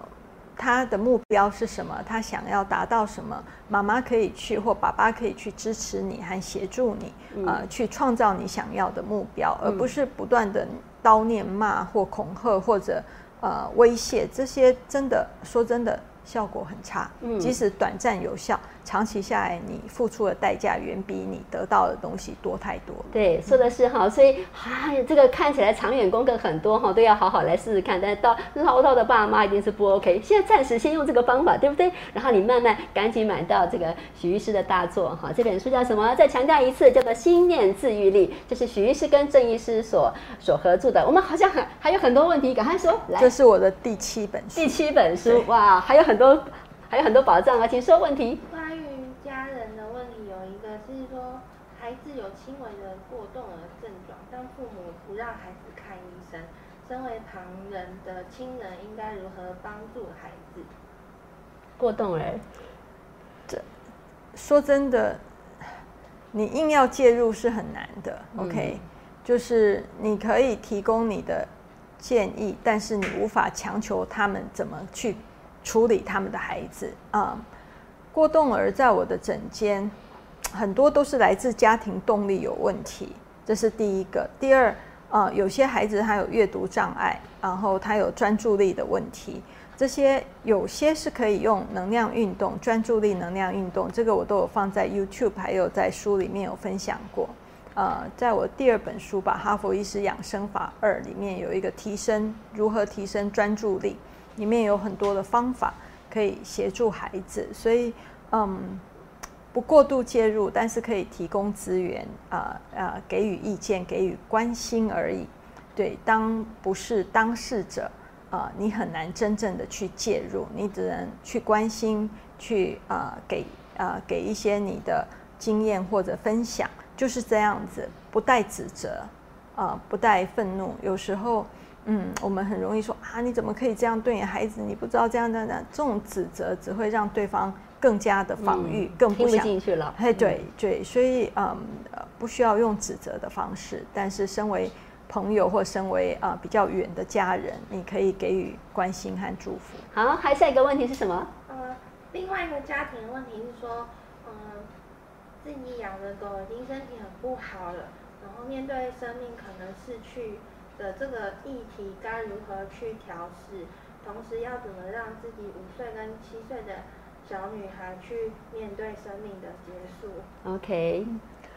S2: 他的目标是什么？他想要达到什么？妈妈可以去，或爸爸可以去支持你和协助你，呃，去创造你想要的目标，而不是不断的叨念、骂或恐吓或者呃威胁。这些真的说真的效果很差，即使短暂有效。长期下来，你付出的代价远比你得到的东西多太多。
S1: 对，说的是哈，所以啊，这个看起来长远功课很多哈，都要好好来试试看。但是到唠叨的爸妈一定是不 OK。现在暂时先用这个方法，对不对？然后你慢慢赶紧买到这个许医师的大作哈，这本书叫什么？再强调一次，叫做《心念自愈力》，这是许医师跟郑医师所所合著的。我们好像还还有很多问题，赶快说。来，
S2: 这是我的第七本书。
S1: 第七本书哇，还有很多还有很多宝藏啊，请说问题。
S4: 孩子有轻微的过动儿症状，但父母不让孩子看医生。身为旁人的亲人应该如何帮助孩子？
S1: 过动儿，
S2: 这说真的，你硬要介入是很难的。OK，就是你可以提供你的建议，但是你无法强求他们怎么去处理他们的孩子啊。过动儿在我的诊间。很多都是来自家庭动力有问题，这是第一个。第二，啊，有些孩子他有阅读障碍，然后他有专注力的问题，这些有些是可以用能量运动、专注力能量运动，这个我都有放在 YouTube，还有在书里面有分享过。呃，在我第二本书吧，《哈佛医师养生法二》里面有一个提升如何提升专注力，里面有很多的方法可以协助孩子，所以，嗯。不过度介入，但是可以提供资源啊啊，给予意见，给予关心而已。对，当不是当事者啊，你很难真正的去介入，你只能去关心，去啊给啊给一些你的经验或者分享，就是这样子，不带指责啊，不带愤怒。有时候，嗯，我们很容易说啊，你怎么可以这样对你孩子？你不知道这样这样这种指责只会让对方。更加的防御，更
S1: 不想进去了。
S2: 嘿，对对，所以嗯，不需要用指责的方式，但是身为朋友或身为啊比较远的家人，你可以给予关心和祝福。
S1: 好，还下一个问题是什么？
S4: 呃，另外一个家庭的问题是说，嗯，自己养的狗已经身体很不好了，然后面对生命可能逝去的这个议题，该如何去调试？同时要怎么让自己五岁跟七岁的？小女孩去面对生命的结束。
S1: OK，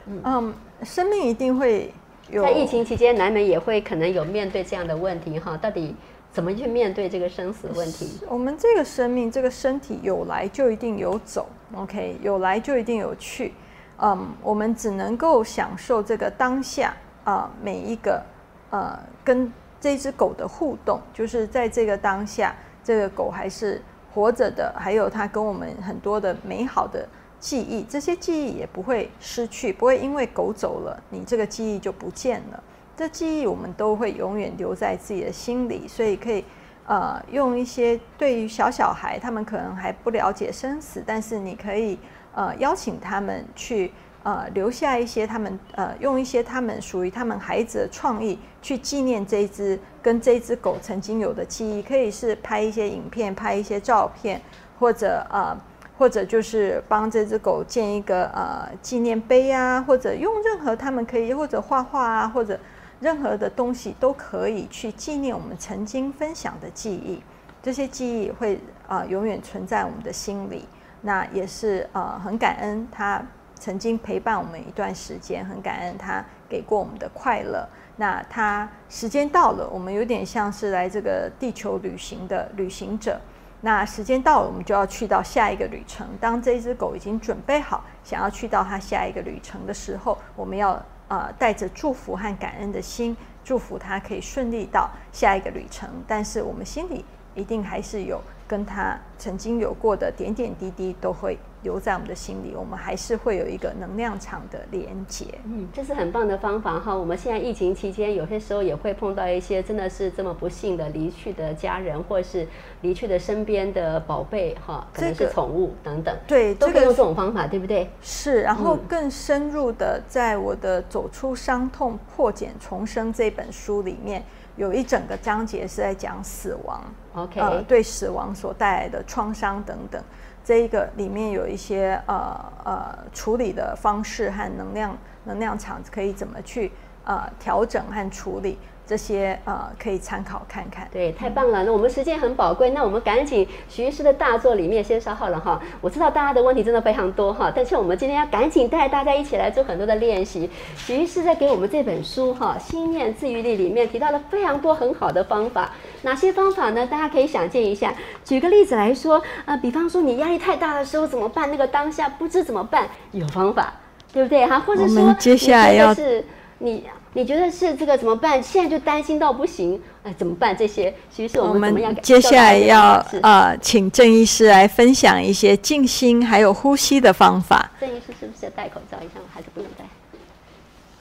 S2: 嗯，生命一定会有。
S1: 在疫情期间，难免也会可能有面对这样的问题哈。到底怎么去面对这个生死问题？
S2: 我们这个生命，这个身体有来就一定有走。OK，有来就一定有去。嗯，我们只能够享受这个当下啊，每一个呃，跟这只狗的互动，就是在这个当下，这个狗还是。活着的，还有他跟我们很多的美好的记忆，这些记忆也不会失去，不会因为狗走了，你这个记忆就不见了。这记忆我们都会永远留在自己的心里，所以可以呃用一些对于小小孩，他们可能还不了解生死，但是你可以呃邀请他们去。呃，留下一些他们呃，用一些他们属于他们孩子的创意去纪念这一只跟这只狗曾经有的记忆，可以是拍一些影片、拍一些照片，或者呃，或者就是帮这只狗建一个呃纪念碑啊，或者用任何他们可以或者画画啊，或者任何的东西都可以去纪念我们曾经分享的记忆。这些记忆会啊永远存在我们的心里，那也是呃很感恩他。曾经陪伴我们一段时间，很感恩他给过我们的快乐。那他时间到了，我们有点像是来这个地球旅行的旅行者。那时间到了，我们就要去到下一个旅程。当这只狗已经准备好，想要去到它下一个旅程的时候，我们要呃带着祝福和感恩的心，祝福它可以顺利到下一个旅程。但是我们心里一定还是有跟他曾经有过的点点滴滴都会留在我们的心里，我们还是会有一个能量场的连接。
S1: 嗯，这是很棒的方法哈。我们现在疫情期间，有些时候也会碰到一些真的是这么不幸的离去的家人，或是离去的身边的宝贝哈，可能是宠物等等，
S2: 对，
S1: 都可以用这种方法，对不对？
S2: 是。然后更深入的，在我的《走出伤痛、破茧重生》这本书里面。有一整个章节是在讲死亡
S1: ，OK，
S2: 呃，对死亡所带来的创伤等等，这一个里面有一些呃呃处理的方式和能量能量场可以怎么去呃调整和处理。这些呃可以参考看看。
S1: 对，太棒了。那我们时间很宝贵，那我们赶紧徐医师的大作里面先稍后了哈。我知道大家的问题真的非常多哈，但是我们今天要赶紧带大家一起来做很多的练习。徐医师在给我们这本书哈《心念自愈力》里面提到了非常多很好的方法。哪些方法呢？大家可以想见一下。举个例子来说，呃，比方说你压力太大的时候怎么办？那个当下不知怎么办，有方法，对不对哈？或者说
S2: 接下来要
S1: 是你。你觉得是这个怎么办？现在就担心到不行，哎，怎么办？这些其实我们怎么样？
S2: 接下来要呃，请郑医师来分享一些静心还有呼吸的方法。
S1: 郑医师是不是要戴口罩？一下还是不用戴？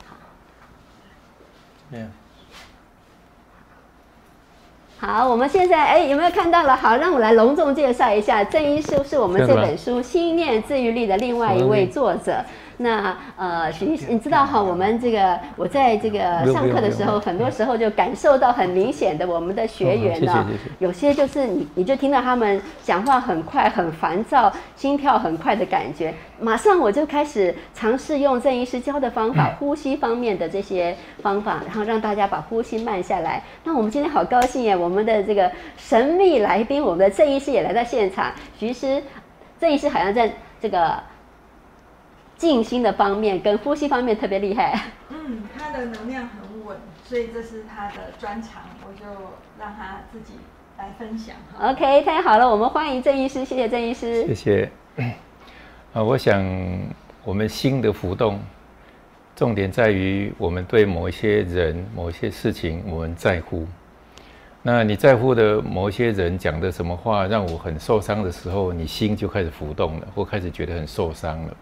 S1: 好，没有。好，我们现在哎，有没有看到了？好，让我来隆重介绍一下，郑医师是我们这本书《心念治愈力》的另外一位作者。那呃，徐医师，你知道哈，我们这个我在这个上课的时候，很多时候就感受到很明显的，我们的学员呢，有些就是你你就听到他们讲话很快、很烦躁、心跳很快的感觉，马上我就开始尝试用郑医师教的方法，呼吸方面的这些方法，然后让大家把呼吸慢下来。那我们今天好高兴耶，我们的这个神秘来宾，我们的郑医师也来到现场。徐医师，郑医师好像在这个。静心的方面跟呼吸方面特别厉害。
S2: 嗯，他的能量很稳，所以这是他的专长，我就让他自己来分享。
S1: OK，太好了，我们欢迎郑医师，谢谢郑医师。
S5: 谢谢。啊，我想我们心的浮动，重点在于我们对某一些人、某一些事情我们在乎。那你在乎的某一些人讲的什么话让我很受伤的时候，你心就开始浮动了，或开始觉得很受伤了。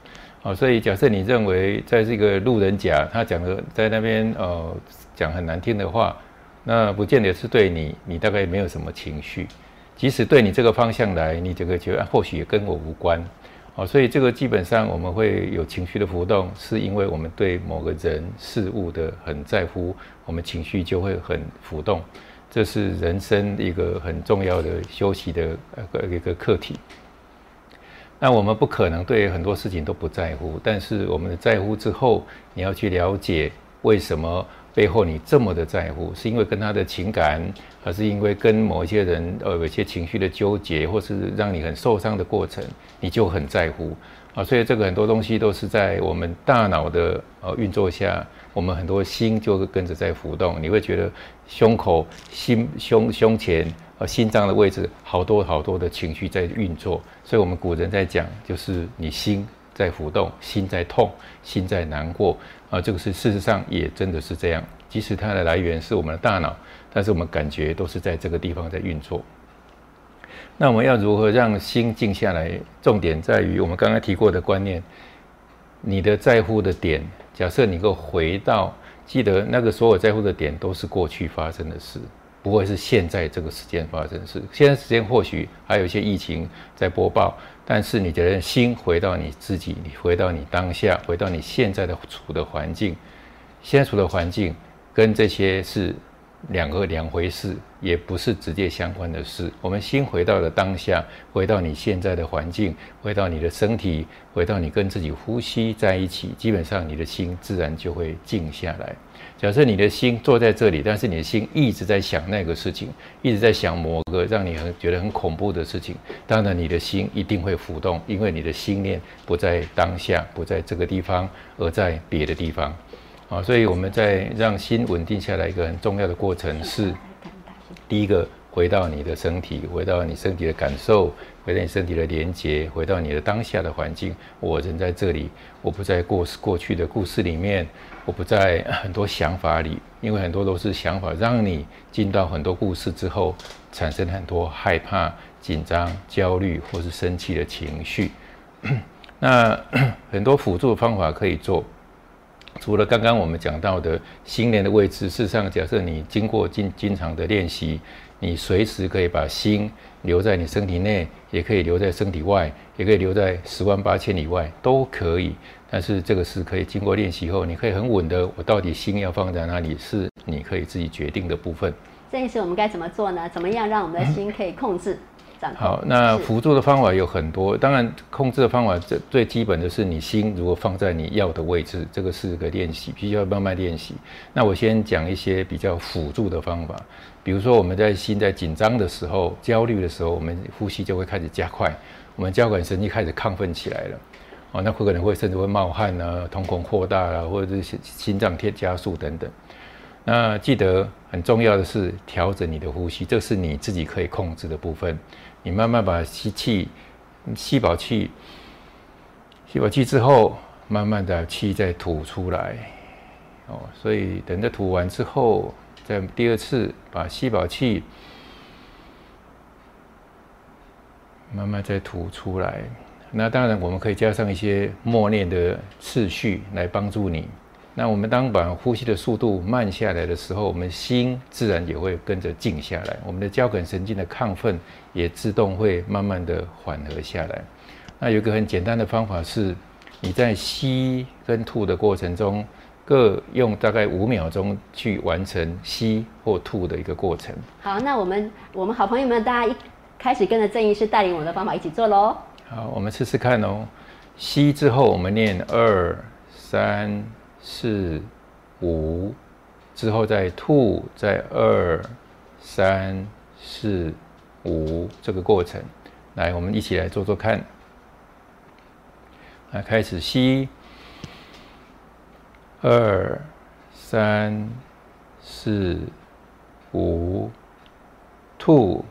S5: 哦，所以假设你认为在这个路人甲他讲的在那边呃讲很难听的话，那不见得是对你，你大概没有什么情绪。即使对你这个方向来，你这个觉得或许也跟我无关。哦，所以这个基本上我们会有情绪的浮动，是因为我们对某个人事物的很在乎，我们情绪就会很浮动。这是人生一个很重要的休息的呃一个课题。那我们不可能对很多事情都不在乎，但是我们在乎之后，你要去了解为什么背后你这么的在乎，是因为跟他的情感，还是因为跟某一些人呃有一些情绪的纠结，或是让你很受伤的过程，你就很在乎啊。所以这个很多东西都是在我们大脑的呃运作下，我们很多心就会跟着在浮动，你会觉得胸口、心、胸、胸前。呃，心脏的位置好多好多的情绪在运作，所以我们古人在讲，就是你心在浮动，心在痛，心在难过啊。这个是事实上也真的是这样，即使它的来源是我们的大脑，但是我们感觉都是在这个地方在运作。那我们要如何让心静下来？重点在于我们刚刚提过的观念，你的在乎的点，假设你够回到，记得那个所有在乎的点都是过去发生的事。不会是现在这个时间发生的事。现在时间或许还有一些疫情在播报，但是你的心回到你自己，你回到你当下，回到你现在的处的环境，现在处的环境跟这些是。两个两回事，也不是直接相关的事。我们心回到了当下，回到你现在的环境，回到你的身体，回到你跟自己呼吸在一起，基本上你的心自然就会静下来。假设你的心坐在这里，但是你的心一直在想那个事情，一直在想某个让你很觉得很恐怖的事情，当然你的心一定会浮动，因为你的心念不在当下，不在这个地方，而在别的地方。啊，所以我们在让心稳定下来一个很重要的过程是，第一个回到你的身体，回到你身体的感受，回到你身体的连接，回到你的当下的环境。我人在这里，我不在过过去的故事里面，我不在很多想法里，因为很多都是想法，让你进到很多故事之后，产生很多害怕、紧张、焦虑或是生气的情绪。那很多辅助的方法可以做。除了刚刚我们讲到的心莲的位置，事实上，假设你经过经经常的练习，你随时可以把心留在你身体内，也可以留在身体外，也可以留在十万八千里外，都可以。但是这个是可以经过练习后，你可以很稳的，我到底心要放在哪里，是你可以自己决定的部分。
S1: 这一次我们该怎么做呢？怎么样让我们的心可以控制？
S5: 好，那辅助的方法有很多。当然，控制的方法最最基本的是你心如果放在你要的位置，这个是个练习，必须要慢慢练习。那我先讲一些比较辅助的方法，比如说我们在心在紧张的时候、焦虑的时候，我们呼吸就会开始加快，我们交感神经开始亢奋起来了。哦，那会可能会甚至会冒汗啊，瞳孔扩大啊，或者是心脏贴加速等等。那记得很重要的是调整你的呼吸，这是你自己可以控制的部分。你慢慢把吸气、吸饱气、吸饱气之后，慢慢的气再吐出来。哦，所以等着吐完之后，再第二次把吸饱气，慢慢再吐出来。那当然我们可以加上一些默念的次序来帮助你。那我们当把呼吸的速度慢下来的时候，我们心自然也会跟着静下来，我们的交感神经的亢奋也自动会慢慢的缓和下来。那有一个很简单的方法是，你在吸跟吐的过程中，各用大概五秒钟去完成吸或吐的一个过程。
S1: 好，那我们我们好朋友们，大家一开始跟着郑医师带领我的方法一起做喽。
S5: 好，我们试试看哦。吸之后，我们念二三。四、五，之后再吐，再二、三、四、五这个过程，来，我们一起来做做看。来，开始吸，二、三、四、五，吐，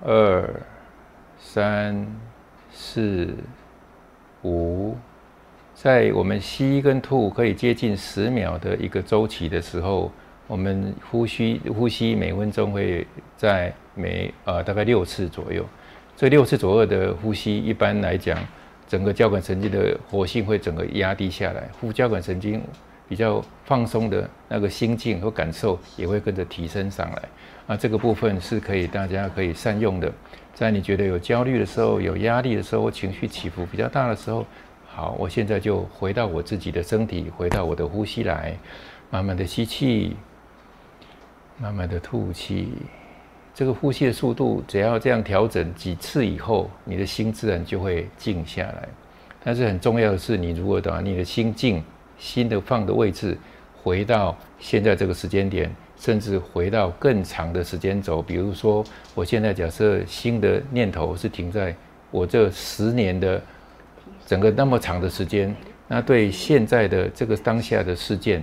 S5: 二、三、四、五。在我们吸跟吐可以接近十秒的一个周期的时候，我们呼吸呼吸每分钟会在每呃大概六次左右。这六次左右的呼吸，一般来讲，整个交感神经的活性会整个压低下来，副交感神经比较放松的那个心境和感受也会跟着提升上来。啊，这个部分是可以大家可以善用的。在你觉得有焦虑的时候、有压力的时候、情绪起伏比较大的时候。好，我现在就回到我自己的身体，回到我的呼吸来，慢慢的吸气，慢慢的吐气。这个呼吸的速度，只要这样调整几次以后，你的心自然就会静下来。但是很重要的是，你如果把你的心静，心的放的位置回到现在这个时间点，甚至回到更长的时间轴，比如说，我现在假设新的念头是停在我这十年的。整个那么长的时间，那对现在的这个当下的事件，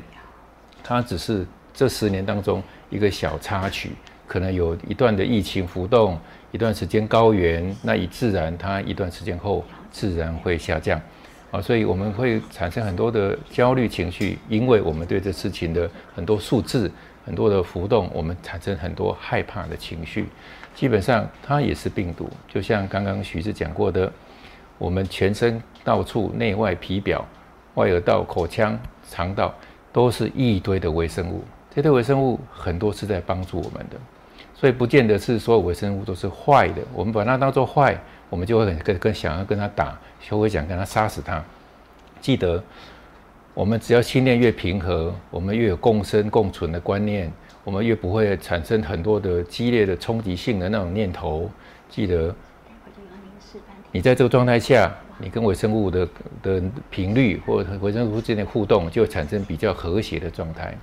S5: 它只是这十年当中一个小插曲，可能有一段的疫情浮动，一段时间高原，那以自然它一段时间后自然会下降，啊，所以我们会产生很多的焦虑情绪，因为我们对这事情的很多数字、很多的浮动，我们产生很多害怕的情绪，基本上它也是病毒，就像刚刚徐志讲过的。我们全身到处内外皮表、外耳道、口腔、肠道都是一堆的微生物，这堆微生物很多是在帮助我们的，所以不见得是所有微生物都是坏的。我们把它当做坏，我们就会很跟跟想要跟它打，就会想跟它杀死它。记得，我们只要心念越平和，我们越有共生共存的观念，我们越不会产生很多的激烈的冲击性的那种念头。记得。你在这个状态下，你跟微生物的的频率或者微生物之间的互动，就产生比较和谐的状态。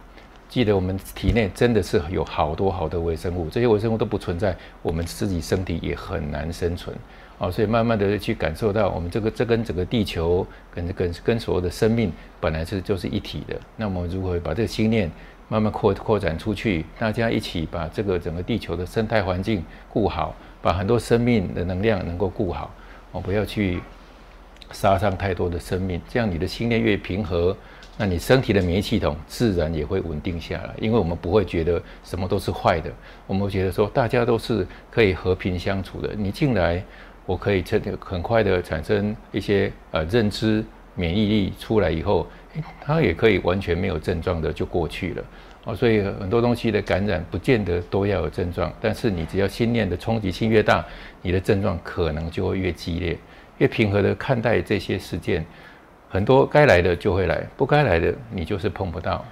S5: 记得我们体内真的是有好多好多微生物，这些微生物都不存在，我们自己身体也很难生存。哦，所以慢慢的去感受到，我们这个这跟整个地球跟跟跟所有的生命本来是就是一体的。那么如何把这个心念慢慢扩扩展出去，大家一起把这个整个地球的生态环境顾好，把很多生命的能量能够顾好，哦，不要去杀伤太多的生命，这样你的心念越平和，那你身体的免疫系统自然也会稳定下来，因为我们不会觉得什么都是坏的，我们会觉得说大家都是可以和平相处的。你进来，我可以很很快的产生一些呃认知免疫力出来以后。它也可以完全没有症状的就过去了哦，所以很多东西的感染不见得都要有症状，但是你只要心念的冲击性越大，你的症状可能就会越激烈。越平和的看待这些事件，很多该来的就会来，不该来的你就是碰不到，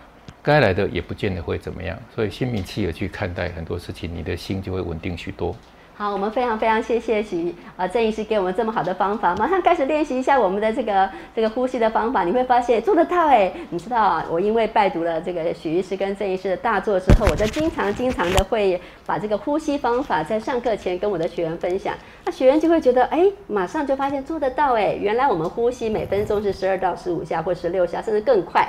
S5: 该来的也不见得会怎么样。所以心平气和去看待很多事情，你的心就会稳定许多。
S1: 好，我们非常非常谢谢许啊郑医师给我们这么好的方法，马上开始练习一下我们的这个这个呼吸的方法，你会发现做得到哎！你知道啊，我因为拜读了这个许医师跟郑医师的大作之后，我就经常经常的会把这个呼吸方法在上课前跟我的学员分享，那学员就会觉得哎，马上就发现做得到哎，原来我们呼吸每分钟是十二到十五下或十六下，甚至更快。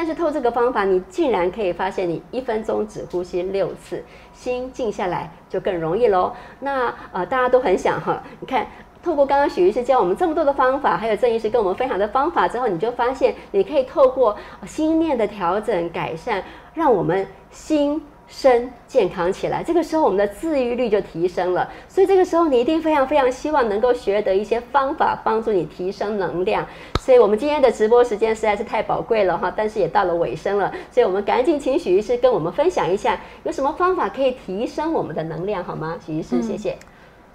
S1: 但是透这个方法，你竟然可以发现，你一分钟只呼吸六次，心静下来就更容易喽。那呃，大家都很想哈，你看，透过刚刚许医师教我们这么多的方法，还有郑医师跟我们分享的方法之后，你就发现，你可以透过心念的调整改善，让我们心。身健康起来，这个时候我们的自愈率就提升了。所以这个时候你一定非常非常希望能够学得一些方法，帮助你提升能量。所以我们今天的直播时间实在是太宝贵了哈，但是也到了尾声了，所以我们赶紧请许医师跟我们分享一下，有什么方法可以提升我们的能量好吗？许医师，谢谢。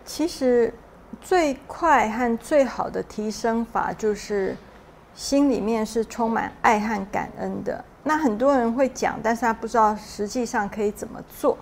S2: 其实最快和最好的提升法就是心里面是充满爱和感恩的。那很多人会讲，但是他不知道实际上可以怎么做。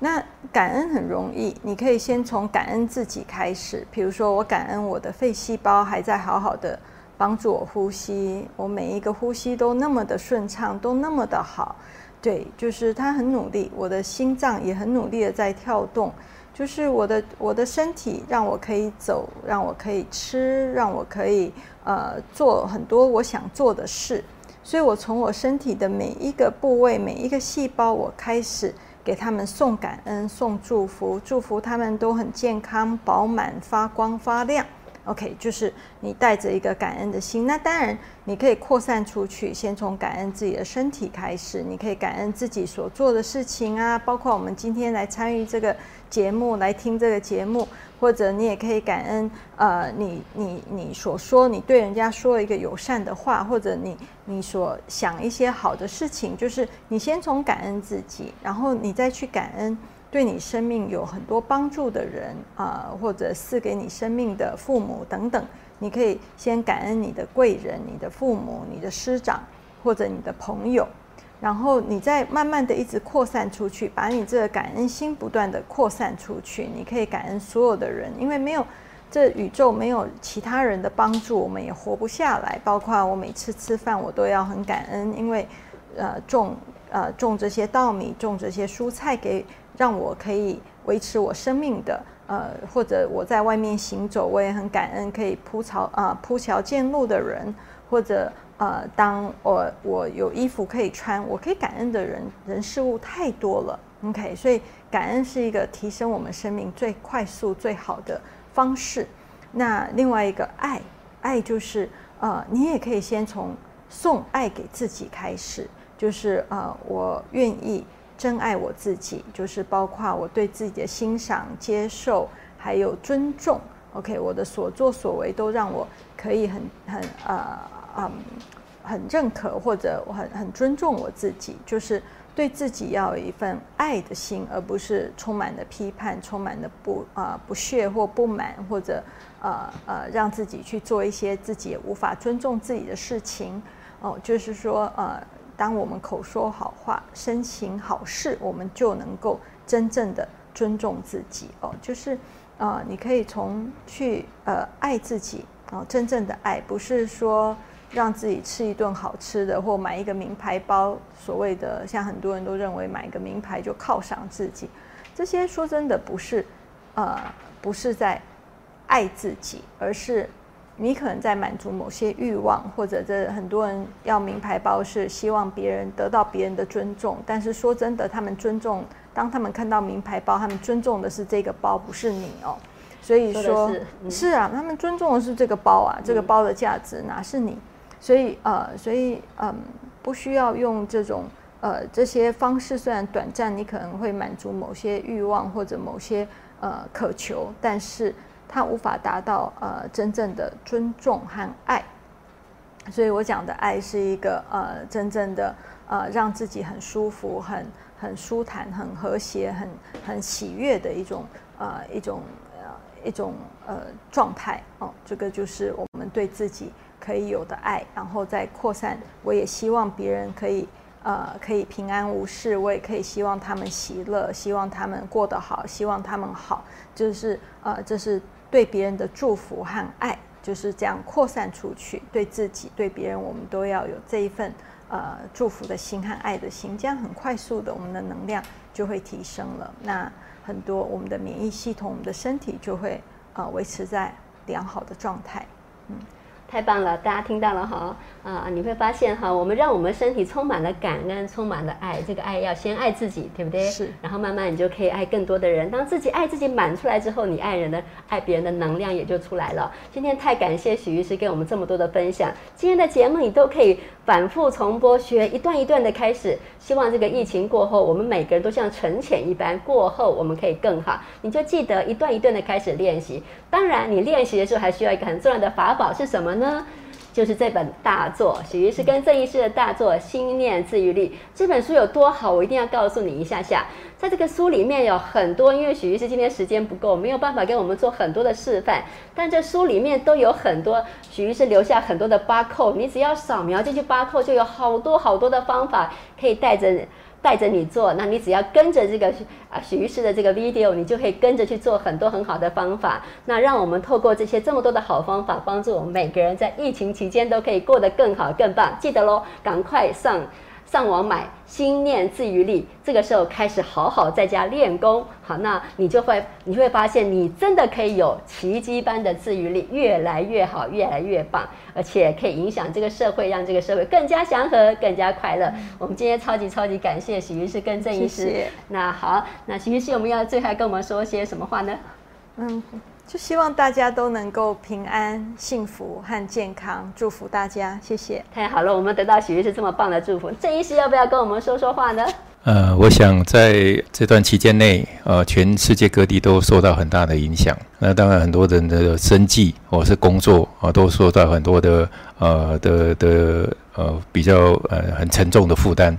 S2: 那感恩很容易，你可以先从感恩自己开始。比如说，我感恩我的肺细胞还在好好的帮助我呼吸，我每一个呼吸都那么的顺畅，都那么的好。对，就是他很努力，我的心脏也很努力的在跳动，就是我的我的身体让我可以走，让我可以吃，让我可以呃做很多我想做的事。所以，我从我身体的每一个部位、每一个细胞，我开始给他们送感恩、送祝福，祝福他们都很健康、饱满、发光发亮。OK，就是你带着一个感恩的心。那当然，你可以扩散出去，先从感恩自己的身体开始。你可以感恩自己所做的事情啊，包括我们今天来参与这个节目、来听这个节目。或者你也可以感恩，呃，你你你所说，你对人家说一个友善的话，或者你你所想一些好的事情，就是你先从感恩自己，然后你再去感恩对你生命有很多帮助的人啊，或者赐给你生命的父母等等，你可以先感恩你的贵人、你的父母、你的师长或者你的朋友。然后你再慢慢的一直扩散出去，把你这个感恩心不断的扩散出去。你可以感恩所有的人，因为没有这宇宙没有其他人的帮助，我们也活不下来。包括我每次吃饭，我都要很感恩，因为呃种呃种这些稻米，种这些蔬菜，给让我可以维持我生命的。呃，或者我在外面行走，我也很感恩可以铺草啊铺桥建路的人，或者。呃，当我我有衣服可以穿，我可以感恩的人人事物太多了，OK，所以感恩是一个提升我们生命最快速最好的方式。那另外一个爱，爱就是呃，你也可以先从送爱给自己开始，就是呃，我愿意真爱我自己，就是包括我对自己的欣赏、接受还有尊重，OK，我的所作所为都让我可以很很呃。嗯，很认可或者我很很尊重我自己，就是对自己要有一份爱的心，而不是充满了批判、充满了不啊不屑或不满，或者呃呃让自己去做一些自己也无法尊重自己的事情。哦，就是说呃，当我们口说好话、身行好事，我们就能够真正的尊重自己。哦，就是呃，你可以从去呃爱自己哦，真正的爱不是说。让自己吃一顿好吃的，或买一个名牌包，所谓的像很多人都认为买一个名牌就犒赏自己，这些说真的不是，呃，不是在爱自己，而是你可能在满足某些欲望，或者这很多人要名牌包是希望别人得到别人的尊重，但是说真的，他们尊重，当他们看到名牌包，他们尊重的是这个包，不是你哦。所以说，是啊，他们尊重的是这个包啊，这个包的价值哪是你？所以呃，所以嗯，不需要用这种呃这些方式，虽然短暂，你可能会满足某些欲望或者某些呃渴求，但是他无法达到呃真正的尊重和爱。所以我讲的爱是一个呃真正的呃让自己很舒服、很很舒坦、很和谐、很很喜悦的一种呃一种呃。一种呃状态哦，这个就是我们对自己可以有的爱，然后再扩散。我也希望别人可以呃可以平安无事，我也可以希望他们喜乐，希望他们过得好，希望他们好，就是呃这是对别人的祝福和爱，就是这样扩散出去。对自己对别人，我们都要有这一份呃祝福的心和爱的心，这样很快速的，我们的能量就会提升了。那。很多我们的免疫系统，我们的身体就会呃维持在良好的状态，
S1: 嗯。太棒了，大家听到了哈啊！你会发现哈，我们让我们身体充满了感恩，充满了爱。这个爱要先爱自己，对不对？
S2: 是。
S1: 然后慢慢你就可以爱更多的人。当自己爱自己满出来之后，你爱人的、爱别人的能量也就出来了。今天太感谢许医师给我们这么多的分享。今天的节目你都可以反复重播，学一段一段的开始。希望这个疫情过后，我们每个人都像沉潜一般，过后我们可以更好。你就记得一段一段的开始练习。当然，你练习的时候还需要一个很重要的法宝是什么呢？呢，就是这本大作，许医师跟郑医师的大作《心念治愈力》这本书有多好，我一定要告诉你一下下。在这个书里面有很多，因为许医师今天时间不够，没有办法给我们做很多的示范，但这书里面都有很多，许医师留下很多的八扣，你只要扫描进去八扣，就有好多好多的方法可以带着。带着你做，那你只要跟着这个啊许医师的这个 video，你就可以跟着去做很多很好的方法。那让我们透过这些这么多的好方法，帮助我们每个人在疫情期间都可以过得更好更棒。记得喽，赶快上。上网买心念自愈力，这个时候开始好好在家练功，好，那你就会你会发现，你真的可以有奇迹般的自愈力，越来越好，越来越棒，而且可以影响这个社会，让这个社会更加祥和，更加快乐。我们今天超级超级感谢许医师跟郑医师。那好，那许医师，我们要最后跟我们说些什么话呢？
S2: 嗯。就希望大家都能够平安、幸福和健康，祝福大家，谢谢。
S1: 太好了，我们得到许医师这么棒的祝福。郑医师要不要跟我们说说话呢？
S5: 呃，我想在这段期间内，呃，全世界各地都受到很大的影响。那当然，很多人的生计或是工作啊，都受到很多的呃的的呃比较呃很沉重的负担。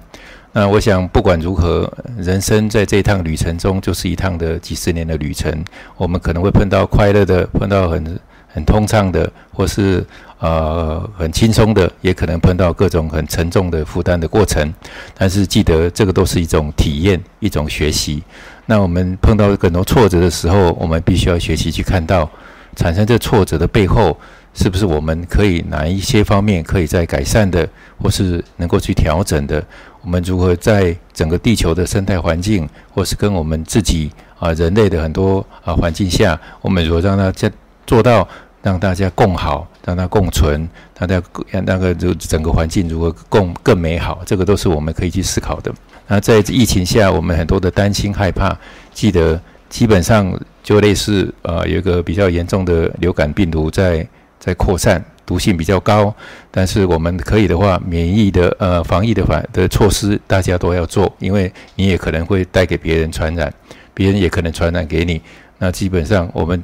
S5: 那我想，不管如何，人生在这一趟旅程中，就是一趟的几十年的旅程。我们可能会碰到快乐的，碰到很很通畅的，或是呃很轻松的，也可能碰到各种很沉重的负担的过程。但是记得，这个都是一种体验，一种学习。那我们碰到很多挫折的时候，我们必须要学习去看到，产生这挫折的背后。是不是我们可以哪一些方面可以在改善的，或是能够去调整的？我们如何在整个地球的生态环境，或是跟我们自己啊人类的很多啊环境下，我们如何让它在做到让大家共好，让它共存，让大家那个就整个环境如何共更美好？这个都是我们可以去思考的。那在疫情下，我们很多的担心害怕，记得基本上就类似呃有一个比较严重的流感病毒在。在扩散，毒性比较高，但是我们可以的话，免疫的呃防疫的反的措施大家都要做，因为你也可能会带给别人传染，别人也可能传染给你。那基本上我们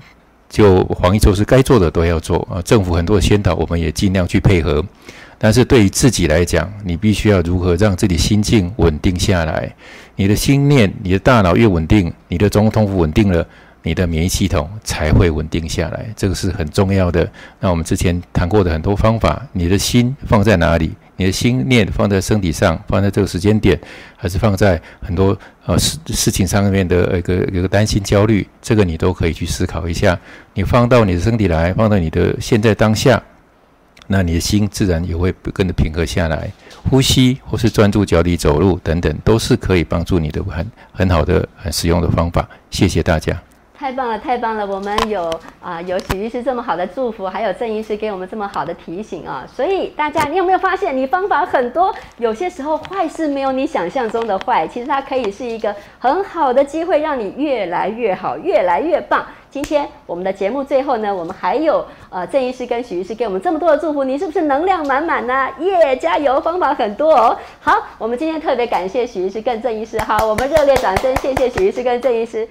S5: 就防疫措施该做的都要做啊。政府很多的先导，我们也尽量去配合。但是对于自己来讲，你必须要如何让自己心境稳定下来？你的心念、你的大脑越稳定，你的中通府稳定了。你的免疫系统才会稳定下来，这个是很重要的。那我们之前谈过的很多方法，你的心放在哪里？你的心念放在身体上，放在这个时间点，还是放在很多呃事事情上面的一个一个担心、焦虑？这个你都可以去思考一下。你放到你的身体来，放到你的现在当下，那你的心自然也会跟着平和下来。呼吸或是专注脚底走路等等，都是可以帮助你的很很好的、很实用的方法。谢谢大家。
S1: 太棒了，太棒了！我们有啊、有许医师这么好的祝福，还有郑医师给我们这么好的提醒啊，所以大家，你有没有发现，你方法很多，有些时候坏事没有你想象中的坏，其实它可以是一个很好的机会，让你越来越好，越来越棒。今天我们的节目最后呢，我们还有呃郑医师跟许医师给我们这么多的祝福，你是不是能量满满呢？耶，加油！方法很多哦。好，我们今天特别感谢许医师跟郑医师，好，我们热烈掌声，谢谢许医师跟郑医师。